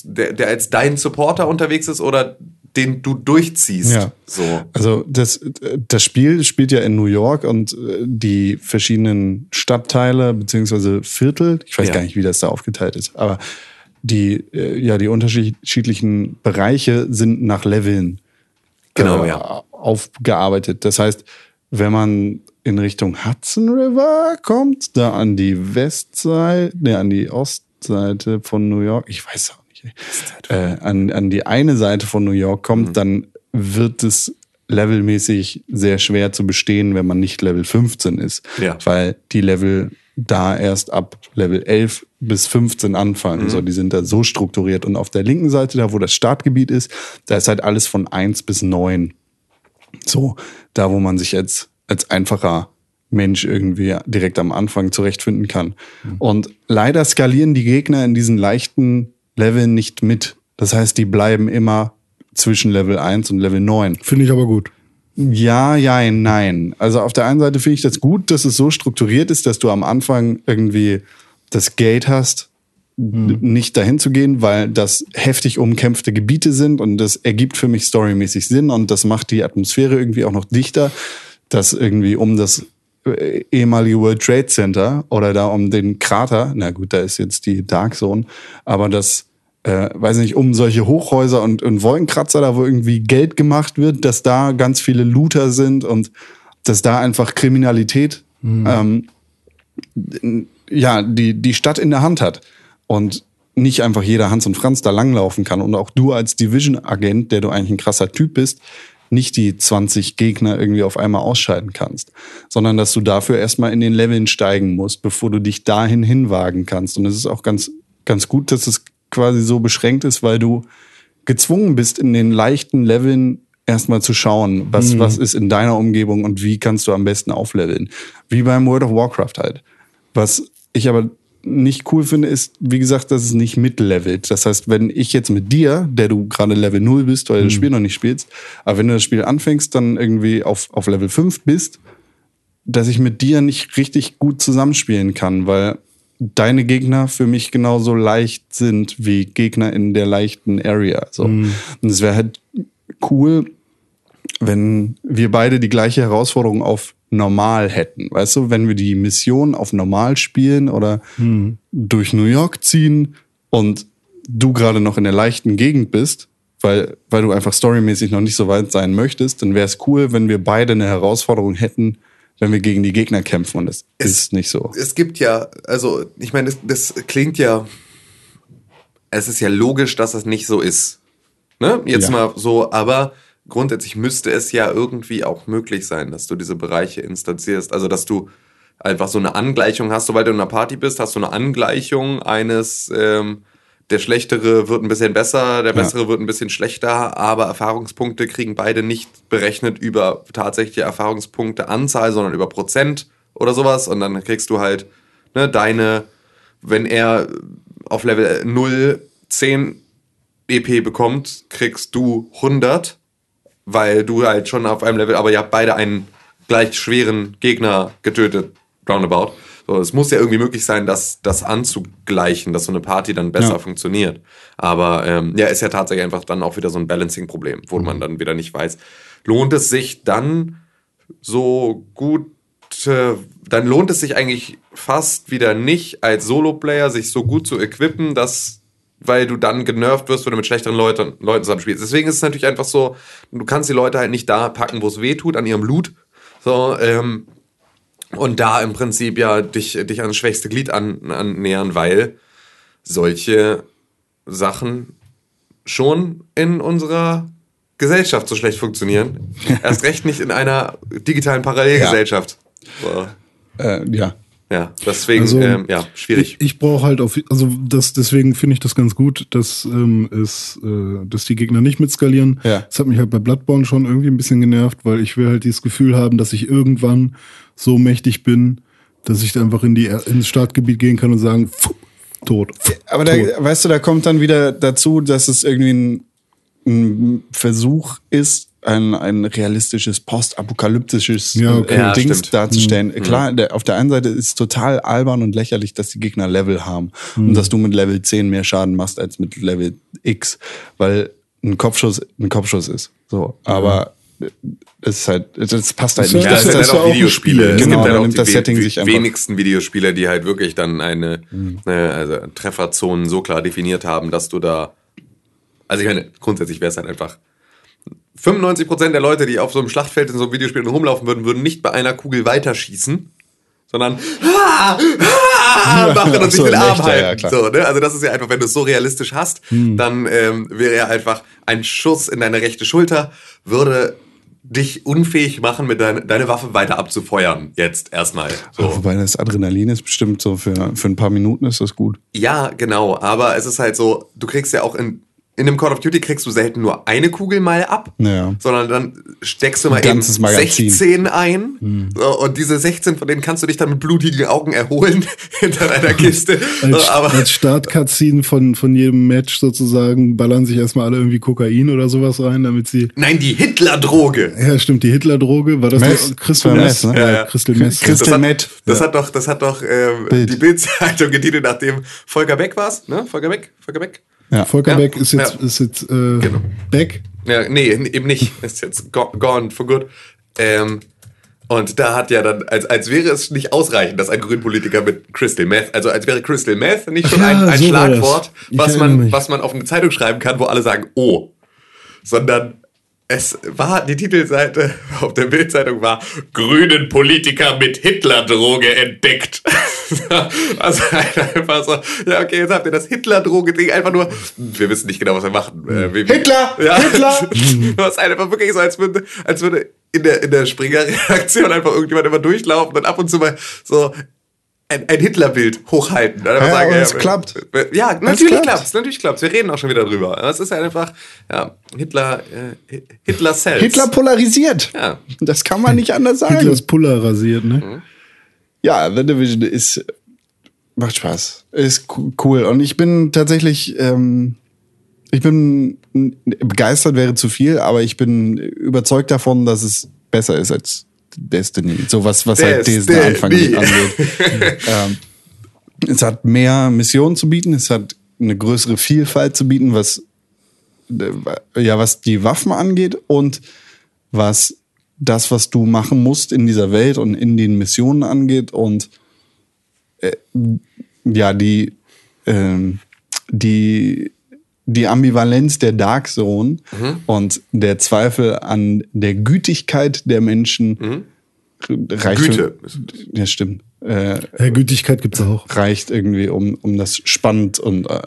der, der als dein Supporter unterwegs ist oder den du durchziehst. Ja. So. Also das, das Spiel spielt ja in New York und äh, die verschiedenen Stadtteile beziehungsweise Viertel, ich weiß Ja. gar nicht, wie das da aufgeteilt ist, aber die, äh, ja, die unterschiedlichen Bereiche sind nach Leveln Genau, äh, ja. aufgearbeitet. Das heißt, wenn man in Richtung Hudson River kommt, da an die Westseite, ne, an die Ostseite von New York, ich weiß auch nicht, äh, an, an die eine Seite von New York kommt, Mhm. dann wird es levelmäßig sehr schwer zu bestehen, wenn man nicht Level 15 ist. Ja. Weil die Level da erst ab Level 11 bis 15 anfangen. Mhm. So, die sind da so strukturiert. Und auf der linken Seite, da wo das Startgebiet ist, da ist halt alles von 1 bis 9. So, da wo man sich als, als einfacher Mensch irgendwie direkt am Anfang zurechtfinden kann. Und leider skalieren die Gegner in diesen leichten Leveln nicht mit. Das heißt, die bleiben immer zwischen Level 1 und Level 9. Finde ich aber gut. Ja, ja, nein. Also auf der einen Seite finde ich das gut, dass es so strukturiert ist, dass du am Anfang irgendwie das Gate hast, n- nicht dahin zu gehen, weil das heftig umkämpfte Gebiete sind und das ergibt für mich storymäßig Sinn und das macht die Atmosphäre irgendwie auch noch dichter, dass irgendwie um das äh, ehemalige World Trade Center oder da um den Krater, na gut, da ist jetzt die Dark Zone, aber das äh, weiß nicht, um solche Hochhäuser und, und Wolkenkratzer, da wo irgendwie Geld gemacht wird, dass da ganz viele Looter sind und dass da einfach Kriminalität ähm, n- ja, die, die Stadt in der Hand hat. Und nicht einfach jeder Hans und Franz da langlaufen kann. Und auch du als Division-Agent, der du eigentlich ein krasser Typ bist, nicht die 20 Gegner irgendwie auf einmal ausscheiden kannst, sondern dass du dafür erstmal in den Leveln steigen musst, bevor du dich dahin hinwagen kannst. Und es ist auch ganz, ganz gut, dass es quasi so beschränkt ist, weil du gezwungen bist, in den leichten Leveln erstmal zu schauen, was, was ist in deiner Umgebung und wie kannst du am besten aufleveln. Wie beim World of Warcraft halt. Was ich aber nicht cool finde, ist, wie gesagt, dass es nicht mitlevelt. Das heißt, wenn ich jetzt mit dir, der du gerade Level 0 bist, weil du das Spiel noch nicht spielst, aber wenn du das Spiel anfängst, dann irgendwie auf, auf Level 5 bist, dass ich mit dir nicht richtig gut zusammenspielen kann, weil deine Gegner für mich genauso leicht sind wie Gegner in der leichten Area. So. Und es wäre halt cool, wenn wir beide die gleiche Herausforderung auf normal hätten. Weißt du, wenn wir die Mission auf normal spielen oder durch New York ziehen und du gerade noch in der leichten Gegend bist, weil, weil du einfach storymäßig noch nicht so weit sein möchtest, dann wäre es cool, wenn wir beide eine Herausforderung hätten, wenn wir gegen die Gegner kämpfen. Und das ist nicht so. es gibt ja, also ich meine, das, das klingt ja, es ist ja logisch, dass das nicht so ist. Ne? Jetzt Ja. mal so, aber grundsätzlich müsste es ja irgendwie auch möglich sein, dass du diese Bereiche instanzierst. Also dass du einfach so eine Angleichung hast, sobald du in einer Party bist, hast du eine Angleichung eines, ähm, der Schlechtere wird ein bisschen besser, der Bessere wird ein bisschen schlechter, aber Erfahrungspunkte kriegen beide nicht berechnet über tatsächliche Erfahrungspunkte Anzahl, sondern über Prozent oder sowas. Und dann kriegst du halt ne, deine, wenn er auf Level 0 10 EP bekommt, kriegst du 100, weil du halt schon auf einem Level, aber ihr habt beide einen gleich schweren Gegner getötet, roundabout. So, es muss ja irgendwie möglich sein, das, das anzugleichen, dass so eine Party dann besser Ja. funktioniert. Aber ähm, ja, ist ja tatsächlich einfach dann auch wieder so ein Balancing-Problem, wo man dann wieder nicht weiß, lohnt es sich dann so gut, äh, dann lohnt es sich eigentlich fast wieder nicht, als Solo-Player sich so gut zu equippen, dass, weil du dann genervt wirst, wenn du mit schlechteren Leuten, Leuten zusammen spielst. Deswegen ist es natürlich einfach so, du kannst die Leute halt nicht da packen, wo es weh tut, an ihrem Loot. So, ähm, und da im Prinzip ja dich, dich ans schwächste Glied an, annähern, weil solche Sachen schon in unserer Gesellschaft so schlecht funktionieren. [laughs] Erst recht nicht in einer digitalen Parallelgesellschaft. So. Äh, ja. Ja, deswegen, Also, ähm, ja, schwierig. Ich, ich brauche halt auf, also das, deswegen finde ich das ganz gut, dass ähm, es, äh, dass die Gegner nicht mitskalieren. Ja. Das hat mich halt bei Bloodborne schon irgendwie ein bisschen genervt, weil ich will halt dieses Gefühl haben, dass ich irgendwann so mächtig bin, dass ich da einfach in die ins Startgebiet gehen kann und sagen, pfuh, tot. Aber da, tot. weißt du, da kommt dann wieder dazu, dass es irgendwie ein, ein Versuch ist, ein, ein realistisches, postapokalyptisches Ja, okay. äh, Ja, Dings stimmt. darzustellen. Klar, der, auf der einen Seite ist es total albern und lächerlich, dass die Gegner Level haben und dass du mit Level 10 mehr Schaden machst als mit Level X, weil ein Kopfschuss ein Kopfschuss ist. So, aber es ist halt, das passt halt Das nicht. ist Ja, das sind halt auch Videospiele. Es Genau, gibt halt dann auch nimmt die das Setting we- sich einfach- wenigsten Videospiele, die halt wirklich dann eine äh, also Trefferzonen so klar definiert haben, dass du da. Also ich meine, grundsätzlich wäre es halt einfach. 95% der Leute, die auf so einem Schlachtfeld in so einem Videospiel rumlaufen würden, würden nicht bei einer Kugel weiterschießen, sondern [laughs] ah, ah, machen und sich so, den Arm ja, halten. klar. so, ne? Also das ist ja einfach, wenn du es so realistisch hast, dann ähm, wäre ja einfach ein Schuss in deine rechte Schulter, würde dich unfähig machen, mit dein, deine Waffe weiter abzufeuern. Jetzt erstmal. So. Wobei das Adrenalin ist bestimmt so für, für ein paar Minuten ist das gut. Ja, genau. Aber es ist halt so, du kriegst ja auch in, in einem Call of Duty kriegst du selten nur eine Kugel mal ab, Ja. sondern dann steckst du mal Ein ganzes eben Magazin. 16 ein. So, und diese 16, von denen kannst du dich dann mit blutigen Augen erholen [laughs] hinter deiner Kiste. Als, aber als Startcutscene von, von jedem Match sozusagen ballern sich erstmal alle irgendwie Kokain oder sowas rein, damit sie. nein, die Hitler-Droge. Ja, stimmt, die Hitler-Droge, war das Meth. die Crystal? Meth, ne? Ja, Ja. Crystal Meth. Crystal Das hat, Meth. das hat doch, das hat doch ähm, Bild. die Bildzeitung [laughs] getitelt, nachdem Volker Beck war's, ne? Volker Beck, Volker Beck. Ja. Volker. Beck ist jetzt, ist jetzt äh, back. Ja, nee, eben nicht. Ist jetzt go gone for good. Ähm, und da hat ja dann, als, als wäre es nicht ausreichend, dass ein Grünpolitiker mit Crystal Meth, also als wäre Crystal Meth nicht schon ein, ein so. Schlagwort, was man, mich. was man auf eine Zeitung schreiben kann, wo alle sagen, oh. Sondern es war, die Titelseite [laughs] auf der Bildzeitung war, grünen Politiker mit Hitler-Droge entdeckt. [laughs] also einfach so, ja okay, jetzt habt ihr das Hitler-Droge-Ding einfach nur, wir wissen nicht genau, was wir machen. Äh, Hitler! ja. Hitler! [laughs] Das ist einfach wirklich so, als würde, als würde in der, in der Springer-Reaktion einfach irgendjemand immer durchlaufen und ab und zu mal so ein, ein Hitler-Bild hochhalten. Und einfach Ja, und es klappt. Ja, natürlich klappt. klappt's, natürlich klappt's. Wir reden auch schon wieder drüber. Aber Es ist halt einfach, ja, Hitler, äh, Hitler sells. Hitler polarisiert. Ja. Das kann man nicht anders sagen. Hitlers Puller rasiert, Mhm. Ja, The Division ist macht Spaß, ist co- cool und ich bin tatsächlich, ähm, ich bin begeistert wäre zu viel, aber ich bin überzeugt davon, dass es besser ist als Destiny, so was was halt diesen. Anfang angeht. [laughs] ähm, Es hat mehr Missionen zu bieten, es hat eine größere Vielfalt zu bieten, was, äh, ja, was die Waffen angeht und was das, was du machen musst in dieser Welt und in den Missionen angeht und äh, ja, die, ähm, die, die Ambivalenz der Dark Zone und der Zweifel an der Gütigkeit der Menschen reicht. Güte. Ja, stimmt. Äh, Ja, Gütigkeit gibt's auch. reicht irgendwie, um, um das spannend und äh,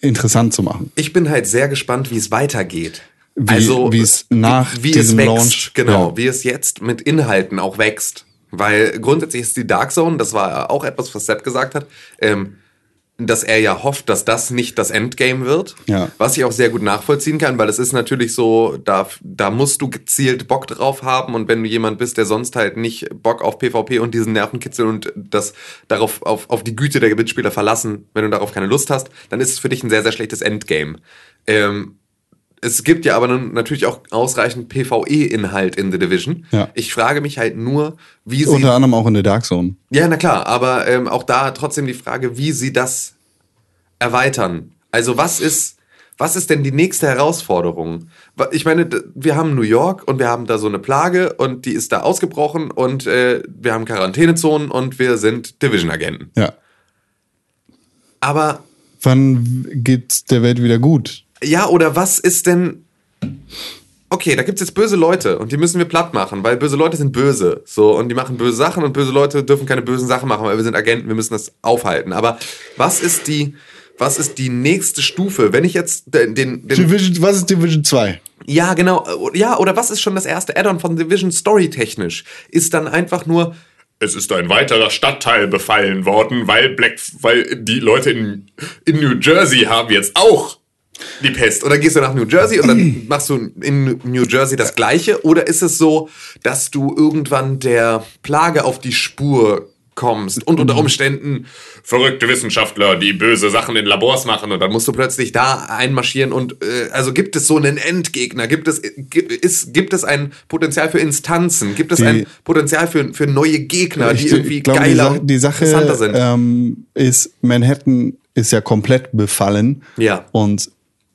interessant zu machen. Ich bin halt sehr gespannt, wie es weitergeht. Wie- also wie es nach wie, wie diesem es wächst, Launch- genau, ja. wie es jetzt mit Inhalten auch wächst. Weil grundsätzlich ist die Dark Zone, das war auch etwas, was Sepp gesagt hat, ähm, dass er ja hofft, dass das nicht das Endgame wird. Ja. Was ich auch sehr gut nachvollziehen kann, weil es ist natürlich so, da, da musst du gezielt Bock drauf haben und wenn du jemand bist, der sonst halt nicht Bock auf PvP und diesen Nervenkitzel und das darauf auf, auf die Güte der Mitspieler verlassen, wenn du darauf keine Lust hast, dann ist es für dich ein sehr, sehr schlechtes Endgame. Ähm, es gibt ja aber natürlich auch ausreichend PvE-Inhalt in The Division. Ja. Ich frage mich halt nur, wie sie Unter anderem auch in der Dark Zone. ja, na klar, aber ähm, auch da trotzdem die Frage, wie sie das erweitern. Also was ist, was ist denn die nächste Herausforderung? Ich meine, wir haben New York und wir haben da so eine Plage und die ist da ausgebrochen und äh, wir haben Quarantänezonen und wir sind Division-Agenten. Ja. Aber Wann geht's der Welt wieder gut? Ja, oder was ist denn. Okay, da gibt's jetzt böse Leute und die müssen wir platt machen, weil böse Leute sind böse. So, und die machen böse Sachen und böse Leute dürfen keine bösen Sachen machen, weil wir sind Agenten, wir müssen das aufhalten. Aber was ist die, was ist die nächste Stufe? Wenn ich jetzt den, den, Division, was ist Division 2? ja, genau. Ja, oder was ist schon das erste Add-on von Division storytechnisch? Ist dann einfach nur, Es ist ein weiterer Stadtteil befallen worden, weil Black, weil die Leute in, in New Jersey haben jetzt auch die Pest. oder gehst du nach New Jersey und dann [clears throat] machst du in New Jersey das Gleiche? Oder ist es so, dass du irgendwann der Plage auf die Spur kommst und unter Umständen Verrückte Wissenschaftler, die böse Sachen in Labors machen und dann musst du plötzlich da einmarschieren und äh, also gibt es so einen Endgegner? Gibt es ist, gibt es ein Potenzial für Instanzen? Gibt es Die- ein Potenzial für, für neue Gegner, die Ich- irgendwie ich glaube, die, geiler, Sache, die Sache interessanter sind? ähm, ist, Manhattan ist ja komplett befallen. Ja. Und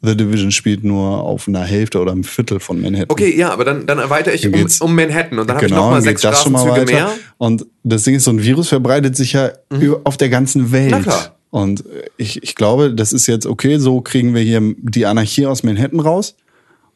The Division spielt nur auf einer Hälfte oder einem Viertel von Manhattan. Okay, ja, aber dann, dann erweitere ich um, um Manhattan und dann habe ich Genau, nochmal dann sechs geht das Straßenzüge mehr. Und das Ding ist, so ein Virus verbreitet sich ja über- auf der ganzen Welt. Na klar. Und ich, ich glaube, das ist jetzt okay, so kriegen wir hier die Anarchie aus Manhattan raus.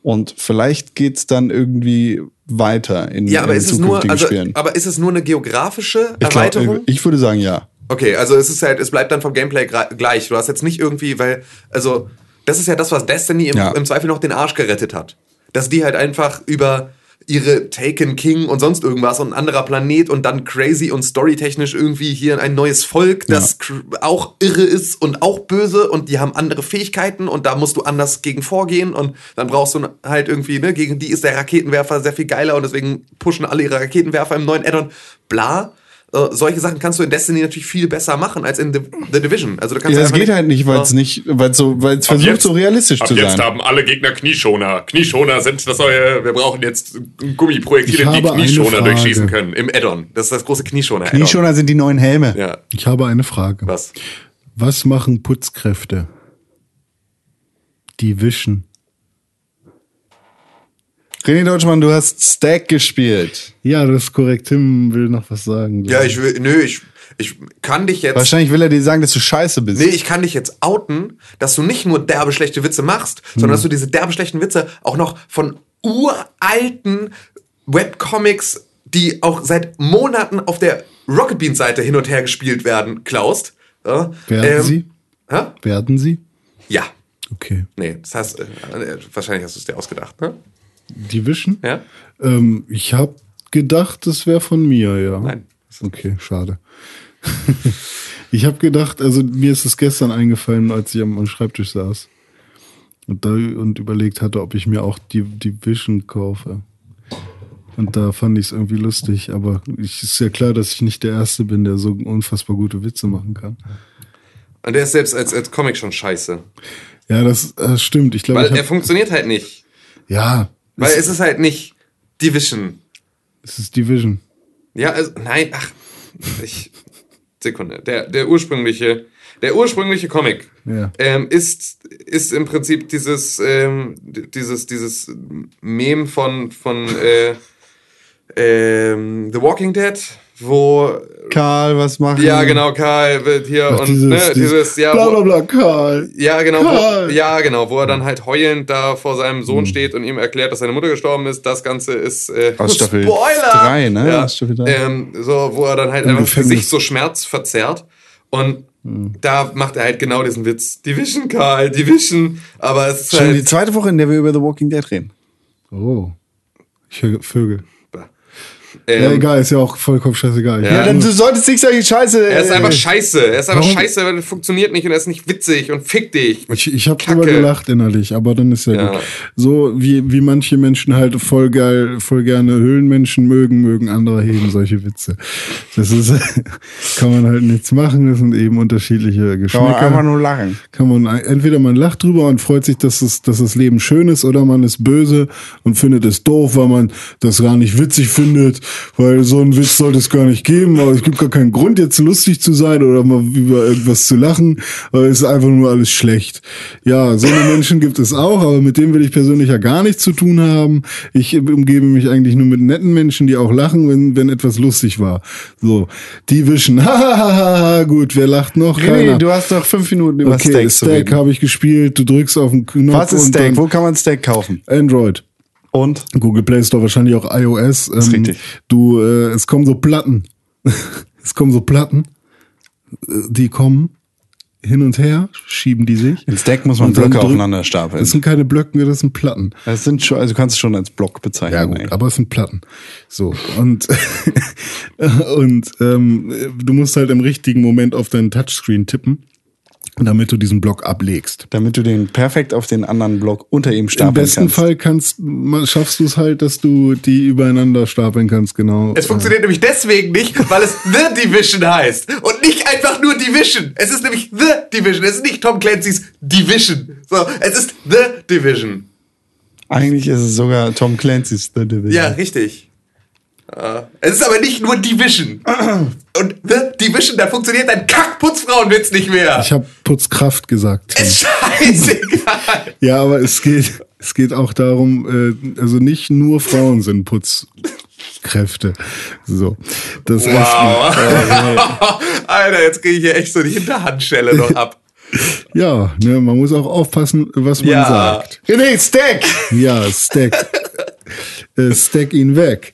Und vielleicht geht's dann irgendwie weiter in, Ja, aber in ist es nur, also, Spielen. aber ist es nur eine geografische Ich, glaub, Erweiterung? ich würde sagen, ja. Okay, also es ist halt, es bleibt dann vom Gameplay gleich. Du hast jetzt nicht irgendwie, weil, also, das ist ja das, was Destiny im, Ja. im Zweifel noch den Arsch gerettet hat. Dass die halt einfach über ihre Taken King und sonst irgendwas und ein anderer Planet und dann crazy und storytechnisch irgendwie hier ein neues Volk, das cr- auch irre ist und auch böse und die haben andere Fähigkeiten und da musst du anders gegen vorgehen und dann brauchst du halt irgendwie, ne, gegen die ist der Raketenwerfer sehr viel geiler und deswegen pushen alle ihre Raketenwerfer im neuen Addon. Bla. Äh, solche Sachen kannst du in Destiny natürlich viel besser machen als in The, The Division. Also du kannst Ja, das geht halt nicht, weil es nicht, weil es so, weil es versucht, jetzt- so realistisch ab zu jetzt sein. haben alle Gegner Knieschoner. Knieschoner sind das neue, wir brauchen jetzt Gummiprojektile, die Knieschoner durchschießen können. Im Addon. Das ist das große Knieschoner. Addon. Knieschoner sind die neuen Helme. Ja. Ich habe eine Frage. Was? Was machen Putzkräfte? Die wischen. René Deutschmann, du hast Stack gespielt. Ja, das ist korrekt. Tim will noch was sagen. Ja, ich will, nö, ich, ich kann dich jetzt. Wahrscheinlich will er dir sagen, dass du scheiße bist. Nee, ich kann dich jetzt outen, dass du nicht nur derbe schlechte Witze machst, sondern dass du diese derbe schlechten Witze auch noch von uralten Webcomics, die auch seit Monaten auf der Rocket Beans Seite hin und her gespielt werden, klaust. Ja, Werden ähm, sie? Hä? Werden sie? Ja. Okay. Nee, das heißt, äh, wahrscheinlich hast du es dir ausgedacht, ne? Die wischen? Ja? Ähm, ich habe gedacht, das wäre von mir, ja. Nein. Okay, schade. [laughs] ich habe gedacht, also mir ist es gestern eingefallen, als ich am, Schreibtisch saß und da und überlegt hatte, ob ich mir auch die die Vision kaufe. Und da fand ich es irgendwie lustig, aber es ist ja klar, dass ich nicht der Erste bin, der so unfassbar gute Witze machen kann. Und der ist selbst als, als Comic schon scheiße. Ja, das, das stimmt. Ich glaube, Weil ich er funktioniert halt nicht. ja, Weil es ist halt nicht Division. es ist Division. Ja, also, nein, ach, ich, Sekunde. Der, der ursprüngliche, der ursprüngliche Comic Ja. ähm, ist, ist im Prinzip dieses, ähm, dieses, dieses Meme von, von äh, ähm, The Walking Dead, wo Karl, was machen? ja genau Karl wird hier Ach, und dieses, ne, dieses ja bla bla bla, Karl. ja, genau, Karl. wo, ja, genau, wo er dann halt heulend da vor seinem. Sohn steht und ihm erklärt, dass seine Mutter gestorben ist. Das Ganze ist äh, Aus Staffel Spoiler! drei, ne? Ja, Aus Staffel drei. ähm, so, wo er dann halt einfach. Gesicht so schmerzverzerrt und Hm. da macht er halt genau diesen Witz. Division, Karl, Division. Aber es ist Schon die halt. zweite Woche, in der wir über The Walking Dead reden. Oh. Ich höre Vögel. Ähm, ja, egal, ist ja auch vollkommen scheißegal. Ja, Ja, dann du solltest nicht solche Scheiße. Er ist äh, einfach scheiße. Er ist einfach Warum? scheiße, weil er funktioniert nicht und er ist nicht witzig und fick dich. Ich, ich habe drüber gelacht innerlich, aber dann ist ja, Ja. gut. So wie, wie manche Menschen halt voll geil, voll gerne Höhlenmenschen mögen, mögen andere eben solche Witze. Das ist, [laughs] kann man halt nichts machen, das sind eben unterschiedliche Kann man Geschmäcker. einfach nur lachen. kann man entweder man lacht drüber und freut sich, dass es, dass das Leben schön ist, oder man ist böse und findet es doof, weil man das gar nicht witzig findet, weil so einen Witz sollte es gar nicht geben, aber es gibt gar keinen Grund, jetzt lustig zu sein oder mal über irgendwas zu lachen, weil es ist einfach nur alles schlecht. Ja, so eine Menschen gibt es auch, aber mit denen will ich persönlich ja gar nichts zu tun haben. Ich umgebe mich eigentlich nur mit netten Menschen, die auch lachen, wenn, wenn etwas lustig war. So, die wischen, [laughs] hahaha, gut, wer lacht noch? Keiner. du hast noch fünf Minuten über Okay, Stack reden. habe ich gespielt. Du drückst auf den Knopf. Was ist Steak? Wo kann man Steak kaufen? Android. Und? Google Play Store, wahrscheinlich auch iOS. Ähm, richtig. Du, äh, es kommen so Platten. [laughs] es kommen so Platten. Äh, Die kommen hin und her, schieben die sich. In Stack muss man Blöcke aufeinander stapeln. Das sind keine Blöcke, das sind Platten. Das sind schon, also du kannst es schon als Block bezeichnen. Ja gut, aber es sind Platten. So und [laughs] und ähm, du musst halt im richtigen Moment auf deinen Touchscreen tippen, damit du diesen Block ablegst. Damit du den perfekt auf den anderen Block unter ihm Im stapeln besten kannst. Fall kannst, schaffst du es halt, dass du die übereinander stapeln kannst, genau. Es funktioniert nämlich deswegen nicht, weil es The Division heißt. Und nicht einfach nur Division. Es ist nämlich The Division. Es ist nicht Tom Clancy's Division. So, es ist The Division. Eigentlich ist es sogar Tom Clancy's The Division. Ja, richtig. Äh, Es ist aber nicht nur Division. Und The Division, da funktioniert dein Kack-Putzfrauenwitz nicht mehr. Ich habe Putzkraft gesagt. Ist scheißegal. Ja, aber es geht, es geht auch darum, äh, also nicht nur Frauen sind Putzkräfte. So, das Wow. [laughs] Alter, jetzt kriege ich hier echt so die Hinterhandschelle noch ab. ja, ne, man muss auch aufpassen, was man Ja. sagt. René, Stack! Ja, stack, äh, stack ihn weg.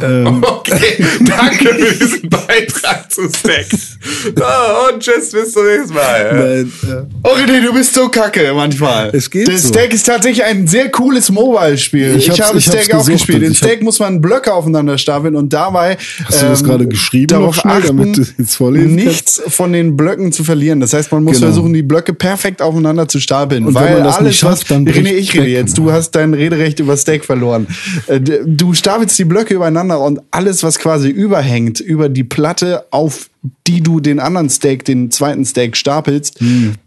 [laughs] Okay, [laughs] danke für diesen Beitrag zu Sex. [laughs] Oh, und tschüss, bis zum nächsten Mal. Nein, äh, Oh René, du bist so kacke manchmal. Es geht Das so. Stack ist tatsächlich ein sehr cooles Mobile-Spiel. Ich Ich, habe ich Stack auch gespielt. In Stack muss man Blöcke aufeinander stapeln und dabei Hast du das ähm, gerade geschrieben darauf schnell, achten, damit du jetzt vorlesen nichts von den Blöcken zu verlieren. Das heißt, man muss Genau. versuchen, die Blöcke perfekt aufeinander zu stapeln. Und wenn weil man das alles, nicht schafft, was, dann René, ich rede jetzt. Du hast dein Rederecht über Stack verloren. Äh, Du stapelst die Blöcke übereinander und alles, was quasi überhängt über die Platte, auf die du den anderen Steak, den zweiten Steak stapelst,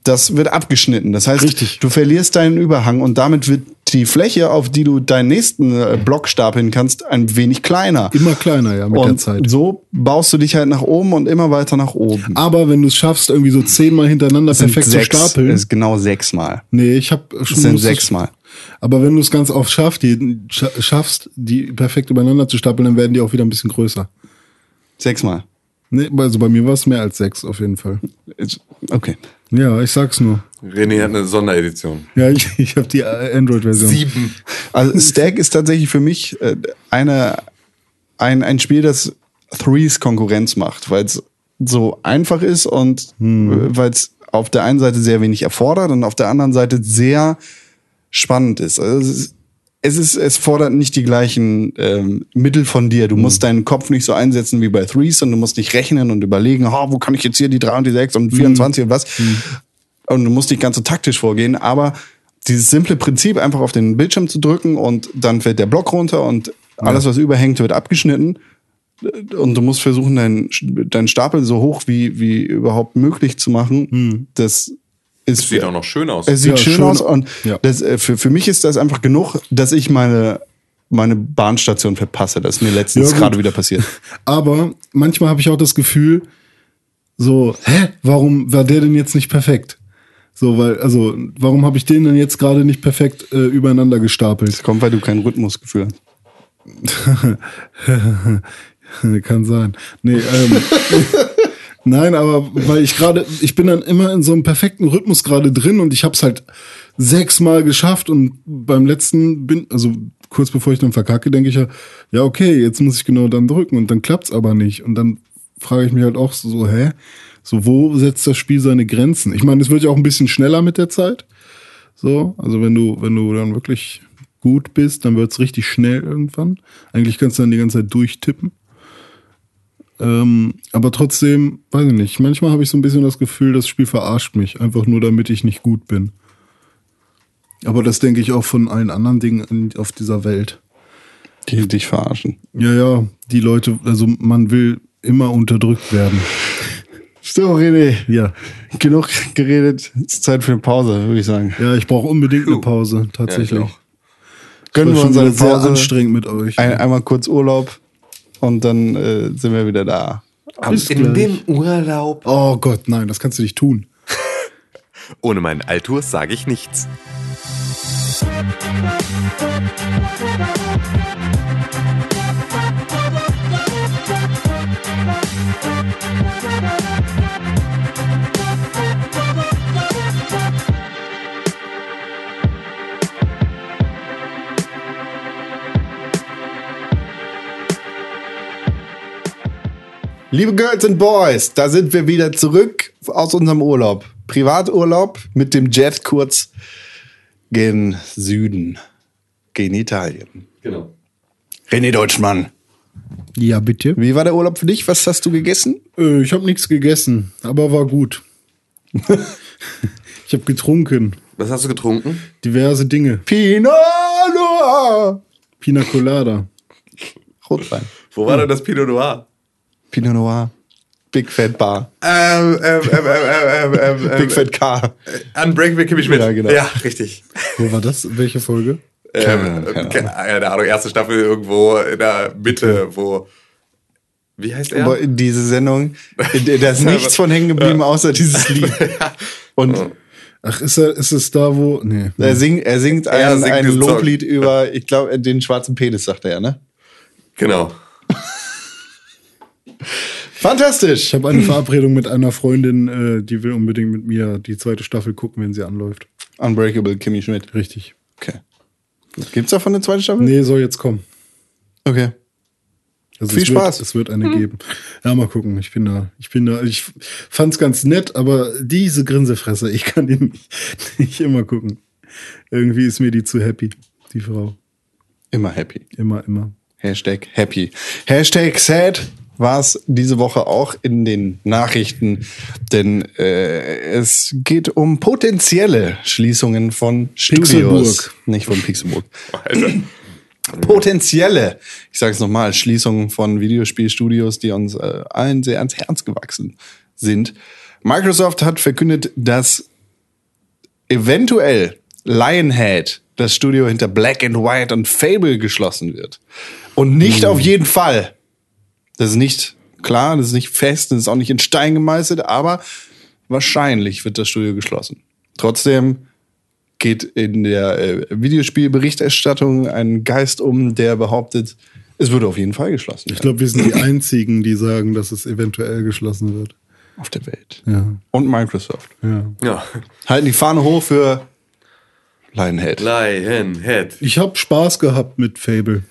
das wird abgeschnitten. Das heißt. Richtig. du verlierst deinen Überhang und damit wird die Fläche, auf die du deinen nächsten äh, Block stapeln kannst, ein wenig kleiner. immer kleiner, ja, mit der Und Zeit. so baust du dich halt nach oben und immer weiter nach oben. Aber wenn du es schaffst, irgendwie so zehnmal hintereinander perfekt zu stapeln. ist genau sechsmal. Nee, ich habe schon Das sind sechsmal. Aber wenn du es ganz oft schaffst, die, scha- schaffst, die perfekt übereinander zu stapeln, dann werden die auch wieder ein bisschen größer. Sechsmal. Nee, also bei mir war es mehr als sechs auf jeden Fall. Okay. Ja, ich sag's nur. René hat eine Sonderedition. Ja, [laughs] ich, ich habe die äh, Android-Version. Sieben. Also Stack ist tatsächlich für mich äh, eine, ein, ein Spiel, das Threes Konkurrenz macht, weil es so einfach ist und Hm. weil es auf der einen Seite sehr wenig erfordert und auf der anderen Seite sehr spannend ist. Also es ist es ist, es fordert nicht die gleichen ähm, Mittel von dir. Du musst deinen Kopf nicht so einsetzen wie bei Threes und du musst nicht rechnen und überlegen, oh, wo kann ich jetzt hier die 3 und die 6 und 24 und was. Und du musst nicht ganz so taktisch vorgehen, aber dieses simple Prinzip, einfach auf den Bildschirm zu drücken und dann fällt der Block runter und alles, was überhängt, wird abgeschnitten. Und du musst versuchen, deinen, deinen Stapel so hoch wie, wie überhaupt möglich zu machen. Das ist Sieht auch noch schön aus. es sieht Ja, schön, schön. aus und Ja. das, äh, für, für mich ist das einfach genug, dass ich meine meine Bahnstation verpasse. Das ist mir letztens Ja, gerade wieder passiert. [laughs] Aber manchmal habe ich auch das Gefühl, so, hä, warum war der denn jetzt nicht perfekt? So, weil, also, warum habe ich den denn jetzt gerade nicht perfekt äh, übereinander gestapelt? Das kommt, weil du kein Rhythmusgefühl hast. [laughs] Kann sein. Nee, ähm, [laughs] nein, aber weil ich gerade, ich bin dann immer in so einem perfekten Rhythmus gerade drin und ich habe es halt sechsmal geschafft und beim letzten bin, also kurz bevor ich dann verkacke, denke ich ja, ja okay, jetzt muss ich genau dann drücken und dann klappt's aber nicht und dann frage ich mich halt auch so, hä, so wo setzt das Spiel seine Grenzen? Ich meine, es wird ja auch ein bisschen schneller mit der Zeit, so, also wenn du, wenn du dann wirklich gut bist, dann wird's richtig schnell irgendwann. Eigentlich kannst du dann die ganze Zeit durchtippen. Ähm, aber trotzdem, weiß ich nicht, manchmal habe ich so ein bisschen das Gefühl, das Spiel verarscht mich, einfach nur damit ich nicht gut bin. Aber das denke ich auch von allen anderen Dingen in- auf dieser Welt. Die dich verarschen. Ja, ja, die Leute, also man will immer unterdrückt werden. So, René. Ja, Genug geredet. Es ist Zeit für eine Pause, würde ich sagen. ja, ich brauche unbedingt eine Pause, tatsächlich. Ja. Gönnen wir schon uns eine wieder sehr Pause. anstrengend mit euch. Ein, einmal kurz Urlaub und dann äh, sind wir wieder da. Bis In gleich. dem Urlaub. Oh Gott, nein, das kannst du nicht tun. [laughs] Ohne meinen Altur sage ich nichts. Liebe Girls and Boys, da sind wir wieder zurück aus unserem Urlaub. Privaturlaub mit dem Jet kurz gen Süden, gen Italien. Genau. René Deutschmann, Ja, bitte. wie war der Urlaub für dich? Was hast du gegessen? Äh, ich habe nichts gegessen, aber war gut. [laughs] ich habe getrunken. Was hast du getrunken? Diverse Dinge. Pinot Noir. Pina Colada. Rotwein. Wo war denn das Pinot Noir? Pinot Noir. Big Fat Bar. Ähm, ähm, ähm, ähm, ähm, ähm, [laughs] Big Fat Car. Unbreakable Kimmy Schmidt. Ja, genau. Ja, richtig. Wo war das? Welche Folge? Ähm, keine Ahnung, erste Staffel irgendwo in der Mitte, wo. Wie heißt er? Aber in diese Sendung, da ist [laughs] nichts von hängen geblieben, außer dieses Lied. [laughs] Und Ach, ist, er, ist es da, wo. Nee. er singt, er singt Er ein, singt ein. Loblied über, ich glaube, den schwarzen Penis, sagt er, ne? Genau. Fantastisch. Ich habe eine Verabredung mit einer Freundin, äh, die will unbedingt mit mir die zweite Staffel gucken, wenn sie anläuft. Unbreakable Kimmy Schmidt. Richtig. Okay. Gibt's davon eine zweite Staffel? Nee, soll jetzt kommen. Okay. Also Viel es Spaß. Wird, es wird eine geben. Ja, mal gucken. Ich bin da. Ich bin da. Ich fand's ganz nett, aber diese Grinsefresse, ich kann die nicht, [laughs] nicht immer gucken. Irgendwie ist mir die zu happy, die Frau. Immer happy. Immer, immer. Hashtag happy. Hashtag sad war es diese Woche auch in den Nachrichten, denn äh, es geht um potenzielle Schließungen von Studios. Pixelburg. Nicht von Pixelburg. Alter. Potenzielle, ich sage es nochmal, Schließungen von Videospielstudios, die uns äh, allen sehr ans Herz gewachsen sind. Microsoft hat verkündet, dass eventuell Lionhead, das Studio hinter Black and White und Fable geschlossen wird. Und nicht auf jeden Fall. Das ist nicht klar, das ist nicht fest, das ist auch nicht in Stein gemeißelt, aber wahrscheinlich wird das Studio geschlossen. Trotzdem geht in der äh, Videospielberichterstattung ein Geist um, der behauptet, es würde auf jeden Fall geschlossen Ich werden glaube, wir sind die einzigen, die sagen, dass es eventuell geschlossen wird. auf der Welt. Ja. Und Microsoft. Ja. Ja. Halten die Fahne hoch für Lionhead. Lionhead. Ich habe Spaß gehabt mit Fable.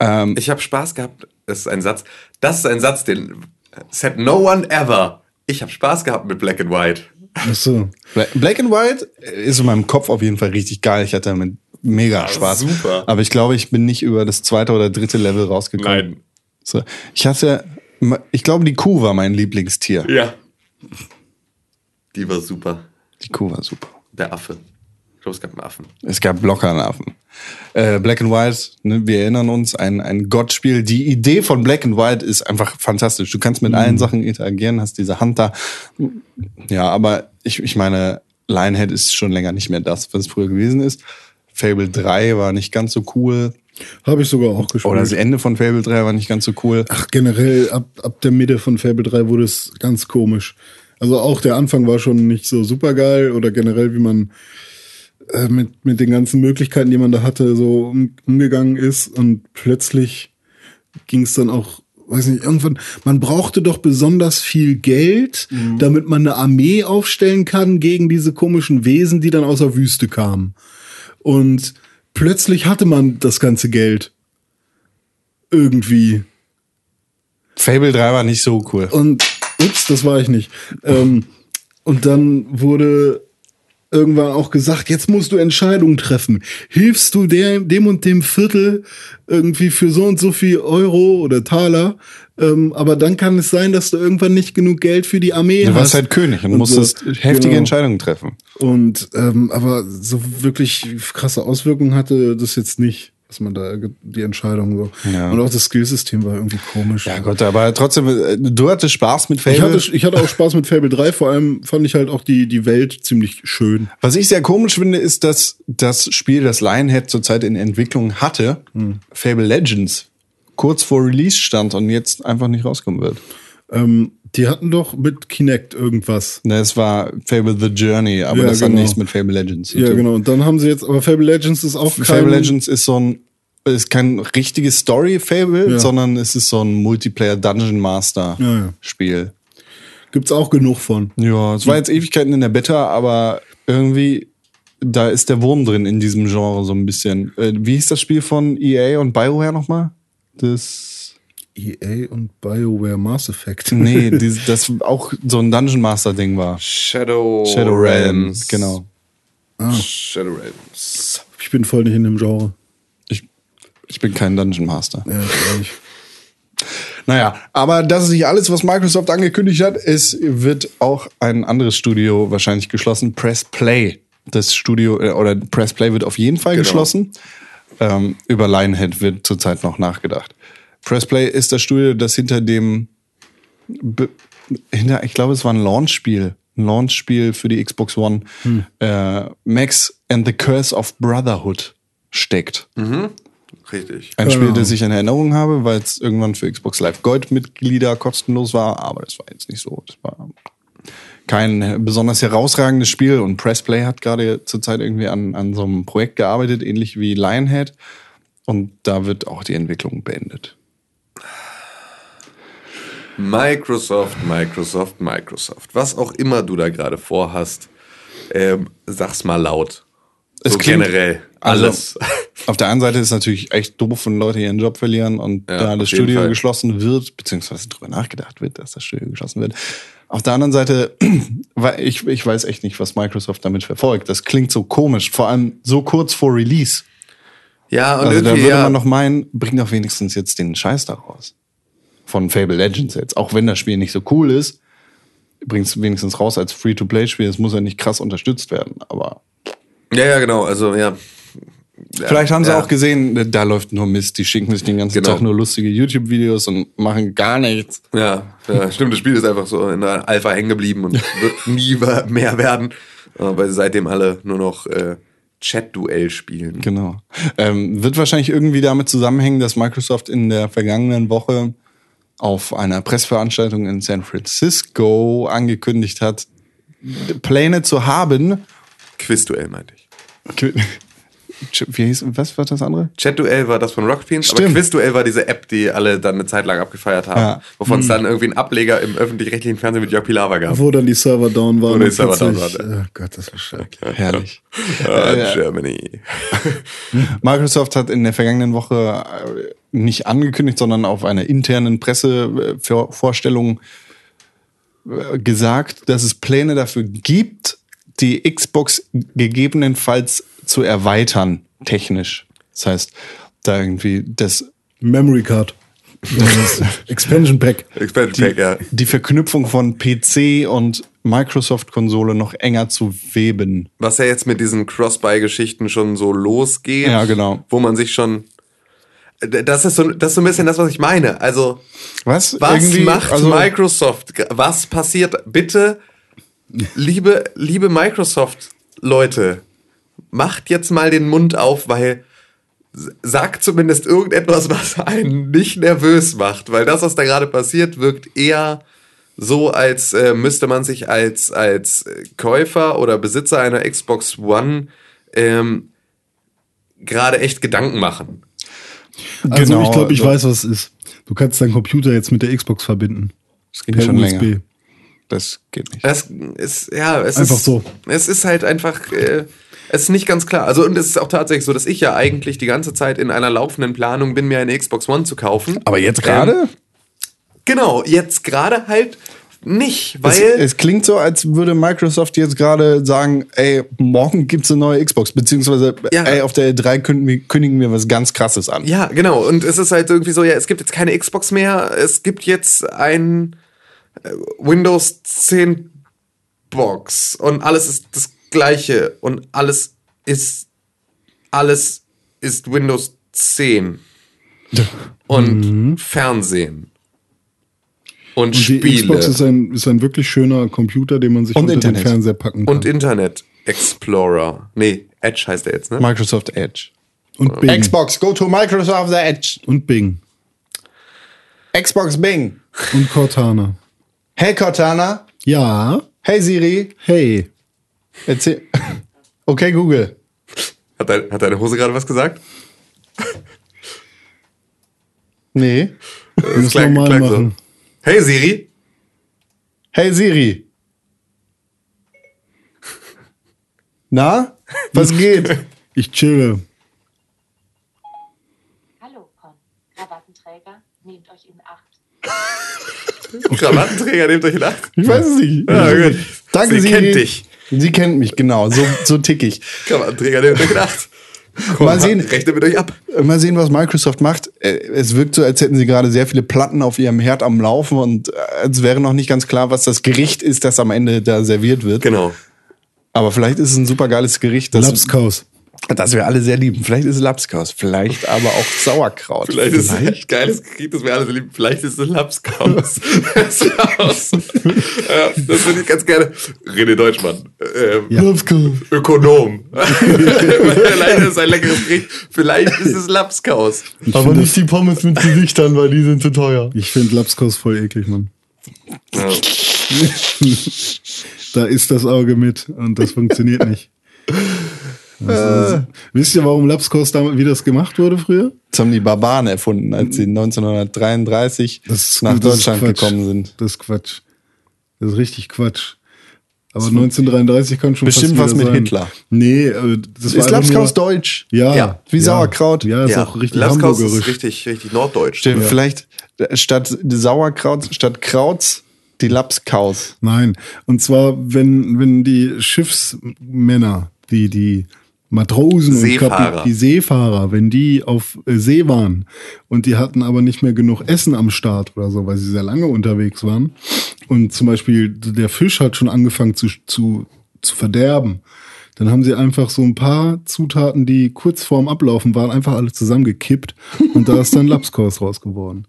Ähm, Ich habe Spaß gehabt. Das ist ein Satz. Das ist ein Satz, den said no one ever. Ich habe Spaß gehabt mit Black and White. Ach so. Bla- Black and White ist in meinem Kopf auf jeden Fall richtig geil. Ich hatte damit mega Spaß. super. Aber ich glaube, ich bin nicht über das zweite oder dritte Level rausgekommen. Nein. So. Ich hatte, ich glaube, die Kuh war mein Lieblingstier. Ja. Die war super. Die Kuh war super. Der Affe. Ich glaube, es gab einen Affen. Es gab Blockeraffen. Äh, Black and White, ne, wir erinnern uns, ein, ein Gottspiel. Die Idee von Black and White ist einfach fantastisch. Du kannst mit allen Sachen interagieren, hast diese Hand da. Ja, aber ich, ich meine, Lionhead ist schon länger nicht mehr das, was es früher gewesen ist. Fable 3 war nicht ganz so cool. Habe ich sogar auch gespielt. Oder das Ende von Fable 3 war nicht ganz so cool. Ach, generell, ab, ab der Mitte von Fable 3 wurde es ganz komisch. Also auch der Anfang war schon nicht so super geil oder generell, wie man äh, mit, mit den ganzen Möglichkeiten, die man da hatte, so um, umgegangen ist. Und plötzlich ging es dann auch, weiß nicht, irgendwann, man brauchte doch besonders viel Geld, damit man eine Armee aufstellen kann gegen diese komischen Wesen, die dann aus der Wüste kamen. Und plötzlich hatte man das ganze Geld. Irgendwie. Fable 3 war nicht so cool. Und ups, das war ich nicht. Ähm, und dann wurde irgendwann auch gesagt, jetzt musst du Entscheidungen treffen. Hilfst du dem, dem und dem Viertel irgendwie für so und so viel Euro oder Taler? Ähm, aber dann kann es sein, dass du irgendwann nicht genug Geld für die Armee Du hast. warst halt König und, Und musstest so. heftige Genau. Entscheidungen treffen. Und ähm, aber so wirklich krasse Auswirkungen hatte das jetzt nicht, dass man da die Entscheidung so. Ja. Und auch das Skillsystem war irgendwie komisch. Ja Gott, aber trotzdem, äh, du hattest Spaß mit Ich Fable. hatte, ich hatte auch Spaß mit Fable 3, vor allem fand ich halt auch die, die Welt ziemlich schön. Was ich sehr komisch finde, ist, dass das Spiel, das Lionhead zurzeit in Entwicklung hatte, Fable Legends, kurz vor Release stand und jetzt einfach nicht rauskommen wird. Ähm, die hatten doch mit Kinect irgendwas. Ne, es war Fable The Journey, aber Ja, das hat genau. nichts mit Fable Legends Ja, tun. genau. Und dann haben sie jetzt, aber Fable Legends ist auch kein, Fable Legends ist so ein ist kein richtiges Story-Fable, Ja. sondern es ist so ein Multiplayer Dungeon Master Ja, ja. Spiel. Gibt's auch genug von. Ja, es war jetzt Ewigkeiten in der Beta, aber irgendwie da ist der Wurm drin in diesem Genre so ein bisschen. Äh, wie hieß das Spiel von EA und BioWare nochmal? Das EA und BioWare Mass Effect. nee, [laughs] dieses, das auch so ein Dungeon Master Ding war. Shadow, Shadow Realm, Realms. genau. Shadow Realms. Ich bin voll nicht in dem Genre. Ich, ich bin kein Dungeon Master. Ja, ich. Naja, aber das ist nicht alles, was Microsoft angekündigt hat. Es wird auch ein anderes Studio wahrscheinlich geschlossen, Press Play. Das Studio äh, oder Press Play wird auf jeden Fall Genau. geschlossen. Ähm, über Lionhead wird zurzeit noch nachgedacht. Press Play ist das Studio, das hinter dem, be, hinter, ich glaube, es war ein Launch-Spiel, ein Launch-Spiel für die Xbox One, äh, Max and the Curse of Brotherhood steckt. Richtig. Ein Spiel, Genau. das ich in Erinnerung habe, weil es irgendwann für Xbox Live Gold Mitglieder kostenlos war, aber das war jetzt nicht so. Das war kein besonders herausragendes Spiel und Pressplay hat gerade zurzeit irgendwie an, an so einem Projekt gearbeitet, ähnlich wie Lionhead. Und da wird auch die Entwicklung beendet. Microsoft, Microsoft, Microsoft. Was auch immer du da gerade vorhast, ähm, sag's mal laut. Es so generell. also- Alles. [laughs] Auf der einen Seite ist es natürlich echt doof, wenn Leute ihren Job verlieren und Ja, da das Studio Fall. geschlossen wird, beziehungsweise drüber nachgedacht wird, dass das Studio geschlossen wird. Auf der anderen Seite, [clears throat] ich, ich weiß echt nicht, was Microsoft damit verfolgt. Das klingt so komisch, vor allem so kurz vor Release. Ja, und Also da irgendwie, würde ja, man noch meinen, bring doch wenigstens jetzt den Scheiß da raus. Von Fable Legends jetzt. Auch wenn das Spiel nicht so cool ist, bringst du wenigstens raus als Free-to-Play-Spiel. Es muss ja nicht krass unterstützt werden, aber ja, ja, genau. Also, ja. ja Vielleicht haben sie ja. auch gesehen, da läuft nur Mist. Die schicken sich den ganzen Genau. Tag nur lustige YouTube-Videos und machen gar nichts. Ja, ja, stimmt. Das Spiel ist einfach so in der Alpha hängen geblieben und [laughs] wird nie mehr werden, weil sie seitdem alle nur noch äh, Chat-Duell spielen. Genau. Ähm, wird wahrscheinlich irgendwie damit zusammenhängen, dass Microsoft in der vergangenen Woche auf einer Pressveranstaltung in San Francisco angekündigt hat, Pläne zu haben. Quizduell meinte ich. [laughs] Wie hieß, was war das andere? Chat-Duell war das von Rocket Beans, aber Stimmt. Quizduell war diese App, die alle dann eine Zeit lang abgefeiert haben, Ja. wovon es dann irgendwie einen Ableger im öffentlich-rechtlichen Fernsehen mit Jörg Pilawa gab. Wo dann die Server down waren. Wo die Server down waren, Oh Gott, das war schrecklich. Herrlich. Ah, Germany. [laughs] Microsoft hat in der vergangenen Woche äh, nicht angekündigt, sondern auf einer internen Pressevorstellung äh, gesagt, dass es Pläne dafür gibt, die Xbox gegebenenfalls zu erweitern, technisch. Das heißt, da irgendwie das, Memory Card. Das [laughs] Expansion Pack. Expansion Pack, ja. die Verknüpfung von PC und Microsoft-Konsole noch enger zu weben. Was ja jetzt mit diesen Cross-Buy-Geschichten schon so losgeht. Ja, genau. Wo man sich schon. Das ist, so, das ist so ein bisschen das, was ich meine. Also, Was? was macht also- Microsoft? Was passiert? Bitte, liebe, liebe Microsoft-Leute, macht jetzt mal den Mund auf, weil sagt zumindest irgendetwas, was einen nicht nervös macht, weil das, was da gerade passiert, wirkt eher so, als äh, müsste man sich als, als äh, Käufer oder Besitzer einer Xbox One ähm, gerade echt Gedanken machen. Also Genau, ich glaube, ich so. weiß, was es ist. Du kannst deinen Computer jetzt mit der Xbox verbinden. Das geht schon USB. länger. Das geht nicht. Das ist, ja, es Einfach ist, so. Es ist halt einfach, äh, es ist nicht ganz klar. Also, und es ist auch tatsächlich so, dass ich ja eigentlich die ganze Zeit in einer laufenden Planung bin, mir eine Xbox One zu kaufen. Aber jetzt gerade? Ähm, genau, jetzt gerade halt nicht, weil. Es, es klingt so, als würde Microsoft jetzt gerade sagen, ey, morgen gibt's eine neue Xbox, beziehungsweise, Ja. ey, auf der E3 kündigen wir, kündigen wir was ganz krasses an. Ja, genau. Und es ist halt irgendwie so, ja, es gibt jetzt keine Xbox mehr, es gibt jetzt ein äh, Windows 10 Box und alles ist das gleiche und alles ist alles ist Windows 10 [laughs] und Fernsehen und, Und die Spiele Xbox ist ein, ist ein wirklich schöner Computer, den man sich Und unter Internet. den Fernseher packen kann. und Internet Explorer. Nee, Edge heißt der jetzt, ne? Microsoft Edge. und Bing. Xbox, go to Microsoft the Edge. Und Bing. Xbox Bing. Und Cortana. Hey Cortana. Ja. Hey Siri. Hey. Erzähl. Okay, Google. Hat, dein, hat deine Hose gerade was gesagt? Nee. Das klang- normal klang so. machen. Hey Siri. Hey Siri. Na? Was [laughs] geht? Ich chille. Hallo, Con. Krawattenträger, nehmt euch in Acht. [laughs] Krawattenträger, nehmt euch in Acht. Ich weiß es nicht. Ja, gut. Danke, Sie Siri. kennt dich. Sie kennt mich, genau. So, so tick ich. Krawattenträger, nehmt euch in Acht. Komm, Mal sehen. Rechnet mit euch ab. Mal sehen, was Microsoft macht. Äh, Es wirkt so, als hätten sie gerade sehr viele Platten auf ihrem Herd am Laufen und äh, es wäre noch nicht ganz klar, was das Gericht ist, das am Ende da serviert wird. Genau. Aber vielleicht ist es ein super geiles Gericht, das, Lapskaus. Das wir alle sehr lieben. Vielleicht ist es Lapskaus, vielleicht aber auch Sauerkraut. Vielleicht ist es ein geiles Krieg, das wir alle so lieben. Vielleicht ist es Lapskaus. [laughs] Lapskaus. ja, das würde ich ganz gerne. René Deutschmann. Ähm, Lapskaus. Ökonom. [laughs] Leider ist ein leckeres Gericht. Vielleicht ist es Lapskaus. Aber nicht die Pommes mit Gesichtern, weil die sind zu teuer. Ich finde Lapskaus voll eklig, Mann. Ja. [laughs] Da ist das Auge mit und das funktioniert nicht. Ist, wisst ihr, warum Lapskaus damals, wie das gemacht wurde früher? Das haben die Barbaren erfunden, als sie 1933 Das ist- nach das ist Deutschland gekommen sind. Das ist Quatsch. Das ist richtig Quatsch. Aber 1933 kann schon Bestimmt fast was mit sein. Hitler. Nee, äh, das war Ist Lapskaus nur, deutsch? Ja, Ja. Wie Sauerkraut? Ja, ist ja. auch richtig Lapskaus ist hamburgerisch. richtig, richtig norddeutsch. Stimmt, Vielleicht äh, statt Sauerkraut, statt Krauts, die Lapskaus. Nein, und zwar, wenn, wenn die Schiffsmänner, die, die Matrosen Seefahrer. und die Seefahrer, wenn die auf äh, See waren und die hatten aber nicht mehr genug Essen am Start oder so, weil sie sehr lange unterwegs waren und zum Beispiel der Fisch hat schon angefangen zu, zu, zu verderben, dann haben sie einfach so ein paar Zutaten, die kurz vorm Ablaufen waren, einfach alle zusammengekippt und da ist dann Lapskaus raus geworden.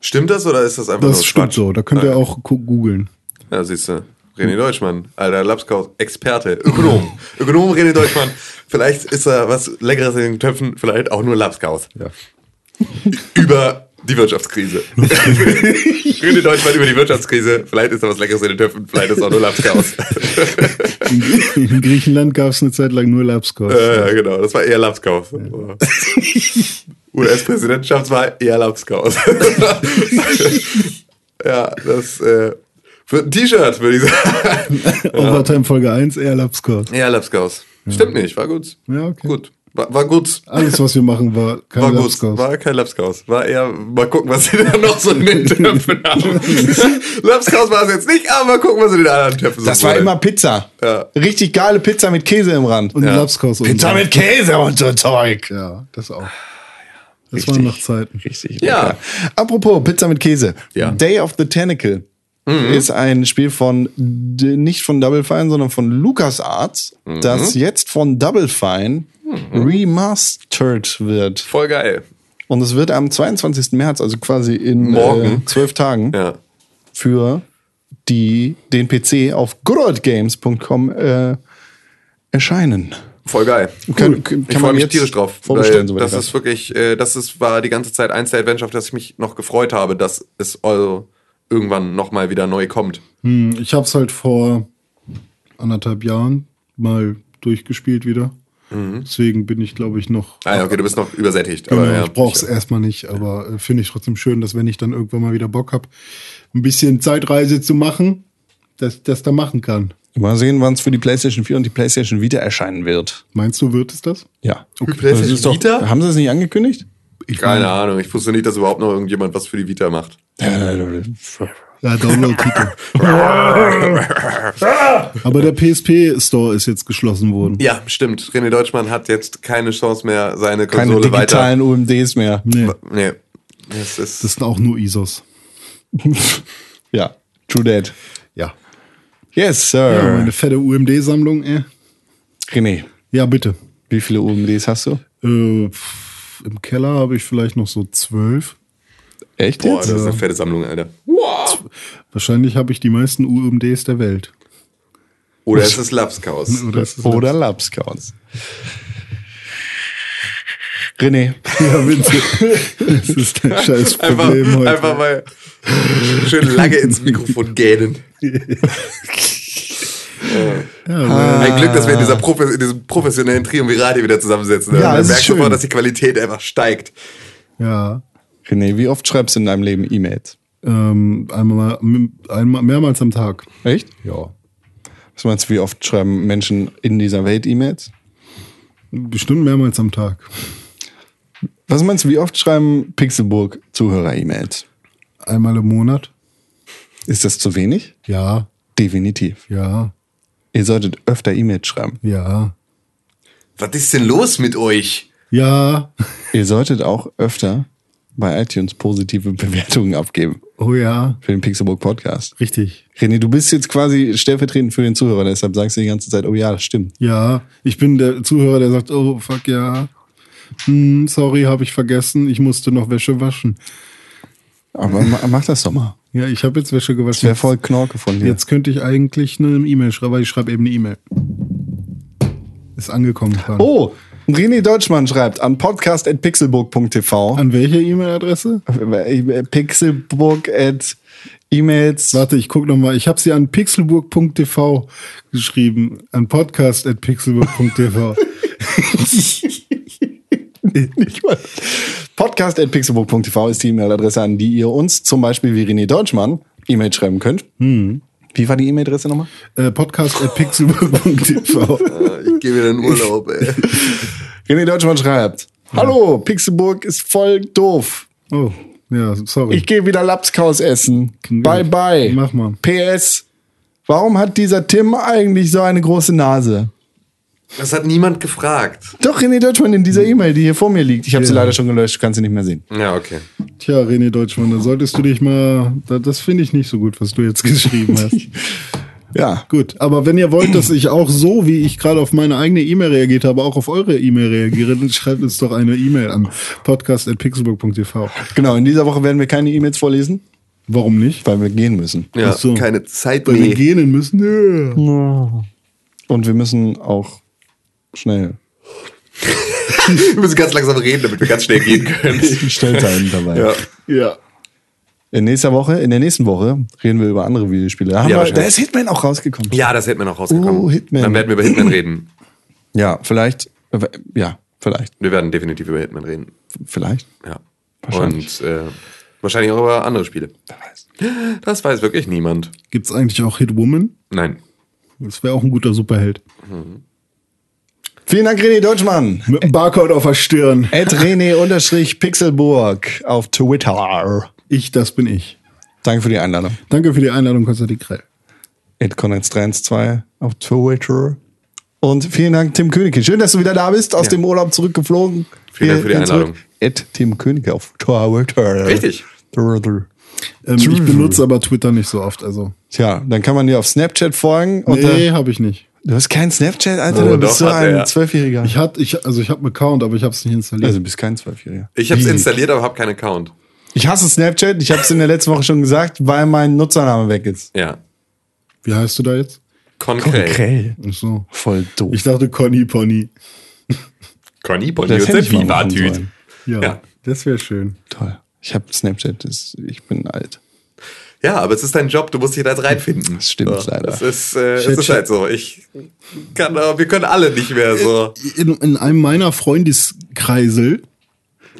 Stimmt das oder ist das einfach Das nur stimmt Quatsch? so, da könnt ihr auch googeln. Ja, siehst du. René Deutschmann, alter Lapskaus, Experte, Ökonom. [laughs] Ökonom René Deutschmann. Vielleicht ist da was Leckeres in den Töpfen, vielleicht auch nur Lapskaus. Ja. Über die Wirtschaftskrise. [laughs] René Deutschmann über die Wirtschaftskrise. Vielleicht ist da was Leckeres in den Töpfen, vielleicht ist auch nur Lapskaus. [laughs] In, in Griechenland gab es eine Zeit lang nur Lapskaus. ja, ja, genau. Das war eher Lapskaus. US-Präsidentschaftswahl eher Lapskaus. ja, das äh, wird ein T-Shirt, würde ich sagen. [laughs] Overtime Folge 1, eher Lapskaus. Eher Lapskaus. Stimmt nicht, war gut. Ja, okay. Gut. War, war gut. Alles, was wir machen, war [laughs] kein War gut. Lapskaus. War kein Lapskaus. War eher, mal gucken, was sie [laughs] da noch so in den Töpfen haben. Lapskaus war es jetzt nicht, aber mal gucken, was in den anderen Töpfen Das so war immer Pizza. Ja. Richtig geile Pizza mit Käse im Rand. Und Ja. Lapskaus. und Pizza mit Käse und so Zeug. Ja, das auch. Das waren noch Zeiten. Richtig Ja. lecker. Apropos Pizza mit Käse. Ja. Day of the Tentacle ist ein Spiel von nicht von Double Fine, sondern von LucasArts, das jetzt von Double Fine remastered wird. Voll geil. Und es wird am 22. März, also quasi in Morgen. äh, zwölf Tagen, Ja. für die, den PC auf goodoldgames.com äh, erscheinen. Voll geil. Kann- kann ich freue mich tierisch drauf. weil das ist wirklich, äh, das ist, war die ganze Zeit eins der Adventure, auf das ich mich noch gefreut habe, dass es also irgendwann nochmal wieder neu kommt. Hm, Ich habe es halt vor anderthalb Jahren mal durchgespielt wieder. Deswegen bin ich, glaube ich, noch. Ah ja, okay, du bist noch übersättigt. Genau, aber ja, ich brauche es erstmal nicht, aber äh, finde ich trotzdem schön, dass wenn ich dann irgendwann mal wieder Bock habe, ein bisschen Zeitreise zu machen, dass ich das da machen kann. Mal sehen, wann es für die PlayStation 4 und die PlayStation Vita erscheinen wird. Meinst du, wird es das? Ja. Für PlayStation Das ist doch, Vita? Haben sie das nicht angekündigt? Keine Ahnung, ich wusste nicht, dass überhaupt noch irgendjemand was für die Vita macht. Ja, Download-Titel. [laughs] aber der PSP-Store ist jetzt geschlossen worden. Ja, stimmt. René Deutschmann hat jetzt keine Chance mehr, seine Keine Konsole weiter. digitalen UMDs mehr. Nee, Nee. Das ist, das sind auch nur ISOs. [laughs] Ja, true that. Ja. Yes, ja sir. meine fette UMD-Sammlung, äh. René, Ja, bitte. wie viele UMDs hast du? Äh, Im Keller habe ich vielleicht noch so zwölf. Echt boah, jetzt? das ist eine fette Sammlung, Alter. Wahrscheinlich habe ich die meisten UMDs der Welt. Oder es ist Lapskaus. [laughs] Oder ist Oder Lapscounts. René, [laughs] Ja, bitte. Das ist ein [laughs] scheiß Einfach, Problem heute. einfach mal schön lange ins Mikrofon gähnen. Ein Glück, dass wir in, dieser Profe in diesem professionellen Triumvirat hier wieder zusammensitzen. Ja, merkt sofort, schön. dass die Qualität einfach steigt. Ja. René, wie oft schreibst du in deinem Leben E-Mails? Ähm, einmal, einmal, mehrmals am Tag. Echt? Ja. Was meinst du, wie oft schreiben Menschen in dieser Welt E-Mails? Bestimmt mehrmals am Tag. Was meinst du, wie oft schreiben Pixelburg Zuhörer E-Mails? Einmal im Monat. Ist das zu wenig? Ja. Definitiv. Ja. Ihr solltet öfter E-Mails schreiben. Ja. Was ist denn los mit euch? Ja. Ihr solltet auch öfter bei iTunes positive [laughs] Bewertungen abgeben Oh ja. für den Pixelburg Podcast. Richtig. René, du bist jetzt quasi stellvertretend für den Zuhörer, deshalb sagst du die ganze Zeit, oh ja, das stimmt. Ja. Ich bin der Zuhörer, der sagt, oh fuck ja. Hm, sorry, habe ich vergessen. Ich musste noch Wäsche waschen. Aber ma- mach das doch mal. Ja, ich habe jetzt Wäsche Das gewaschen. wäre voll Knorke von dir. Jetzt könnte ich eigentlich eine E-Mail schreiben, weil ich schreibe eben eine E-Mail. Ist angekommen. Dran. Oh, René Deutschmann schreibt an podcast.pixelburg.tv An welche E-Mail-Adresse? pixelburg at E-Mails. Warte, ich guck noch mal. Ich habe sie an pixelburg.tv geschrieben. An podcast.pixelburg.tv. [laughs] Podcast.pixelburg.tv ist die E-Mail-Adresse, an die ihr uns zum Beispiel wie René Deutschmann E-Mail schreiben könnt. Wie war die E-Mail-Adresse nochmal? äh, podcast.pixelburg.tv. [laughs] Ich gehe wieder in Urlaub, ey. René Deutschmann schreibt, Hallo, Pixelburg ist voll doof. Oh, ja, sorry. Ich gehe wieder Lapskaus essen. Bye bye. Mach mal. PS. Warum hat dieser Tim eigentlich so eine große Nase? Das hat niemand gefragt. Doch, René Deutschmann in dieser E-Mail, die hier vor mir liegt. Ich habe sie leider schon gelöscht, kannst sie nicht mehr sehen. Ja, okay. Tja, René Deutschmann, da solltest du dich mal. Da, das finde ich nicht so gut, was du jetzt [laughs] geschrieben hast. [laughs] Ja. Gut, aber wenn ihr wollt, dass ich auch so, wie ich gerade auf meine eigene E-Mail reagiert habe, auch auf eure E-Mail reagiere, dann schreibt uns doch eine E-Mail an podcast.pixelburg.tv. Genau, in dieser Woche werden wir keine E-Mails vorlesen, Warum nicht? weil wir gehen müssen. Ja, so. keine Zeit Weil wir mehr. gehen müssen. Ja. Und wir müssen auch schnell Wir müssen ganz langsam reden, damit wir ganz schnell gehen können. schnell sein dabei. ja. ja. In nächster Woche, in der nächsten Woche reden wir über andere Videospiele. Ja, wir, da ist Hitman auch rausgekommen. ja, das wir noch rausgekommen. Oh, Hitman. Dann werden wir über Hitman reden. Ja, vielleicht. Ja, vielleicht. Wir werden definitiv über Hitman reden. Vielleicht. Ja. Wahrscheinlich. Und äh, wahrscheinlich auch über andere Spiele. Wer weiß. Das weiß wirklich niemand. Gibt es eigentlich auch Hitwoman? Nein. Das wäre auch ein guter Superheld. Vielen Dank, René Deutschmann. Mit einem Barcode auf der Stirn. At René-Pixelburg auf Twitter. Ich, das bin ich. Danke für die Einladung. Danke für die Einladung, Konstantin Krell. At Connets312 auf Twitter. Und vielen Dank, Tim Königke. Schön, dass du wieder da bist, aus Ja. dem Urlaub zurückgeflogen. Vielen Dank für die zurück. Einladung. At Tim Königke auf Twitter. Richtig. Twitter. Ähm, ich benutze aber Twitter nicht so oft. Also. Tja, dann kann man dir auf Snapchat folgen. Nee, habe ich nicht. Du hast keinen Snapchat, Alter? Oh, du bist doch, so ein er. Zwölfjähriger. Ich hatte, ich, also ich habe einen Account, aber ich habe es nicht installiert. Also du bist kein Zwölfjähriger. Ich habe es installiert, aber habe keinen Account. Ich hasse Snapchat. Ich habe es in der letzten Woche schon gesagt, weil mein Nutzername weg ist. Ja. Wie heißt du da jetzt? Konkrell. Krell. Ach so. Voll doof. Ich dachte Conny Pony. Conny, machen Viva-Tüt. sollen. Ja, Ja. das wäre schön. Toll. Ich habe Snapchat, das, ich bin alt. Ja, aber es ist dein Job, du musst dich da reinfinden. Das stimmt so, leider. Das ist, äh, es ist halt so. Ich kann, wir können alle nicht mehr so. In, in einem meiner Freundeskreisel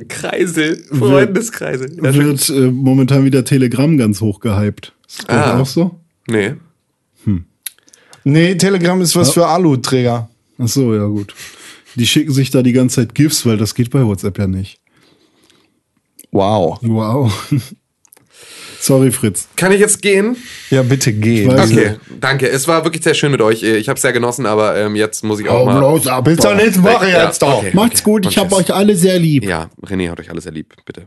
Kreisel, Freundeskreisel. Ja, wird äh, momentan wieder Telegram ganz hoch gehypt. Ist das Ah. auch so? nee. Nee, Telegram ist was für Alu-Träger. Ach so, ja gut. Die schicken sich da die ganze Zeit GIFs, weil das geht bei WhatsApp ja nicht. Wow. Wow. [laughs] Sorry, Fritz. Kann ich jetzt gehen? Ja, bitte geh. Okay, danke. Es war wirklich sehr schön mit euch. Ich habe es sehr genossen, aber ähm, jetzt muss ich auch mal. ab. Bis zur nächsten Woche Ja, jetzt doch. okay. Macht's gut, ich hab euch alle sehr lieb. Ja, René hat euch alle sehr lieb, bitte.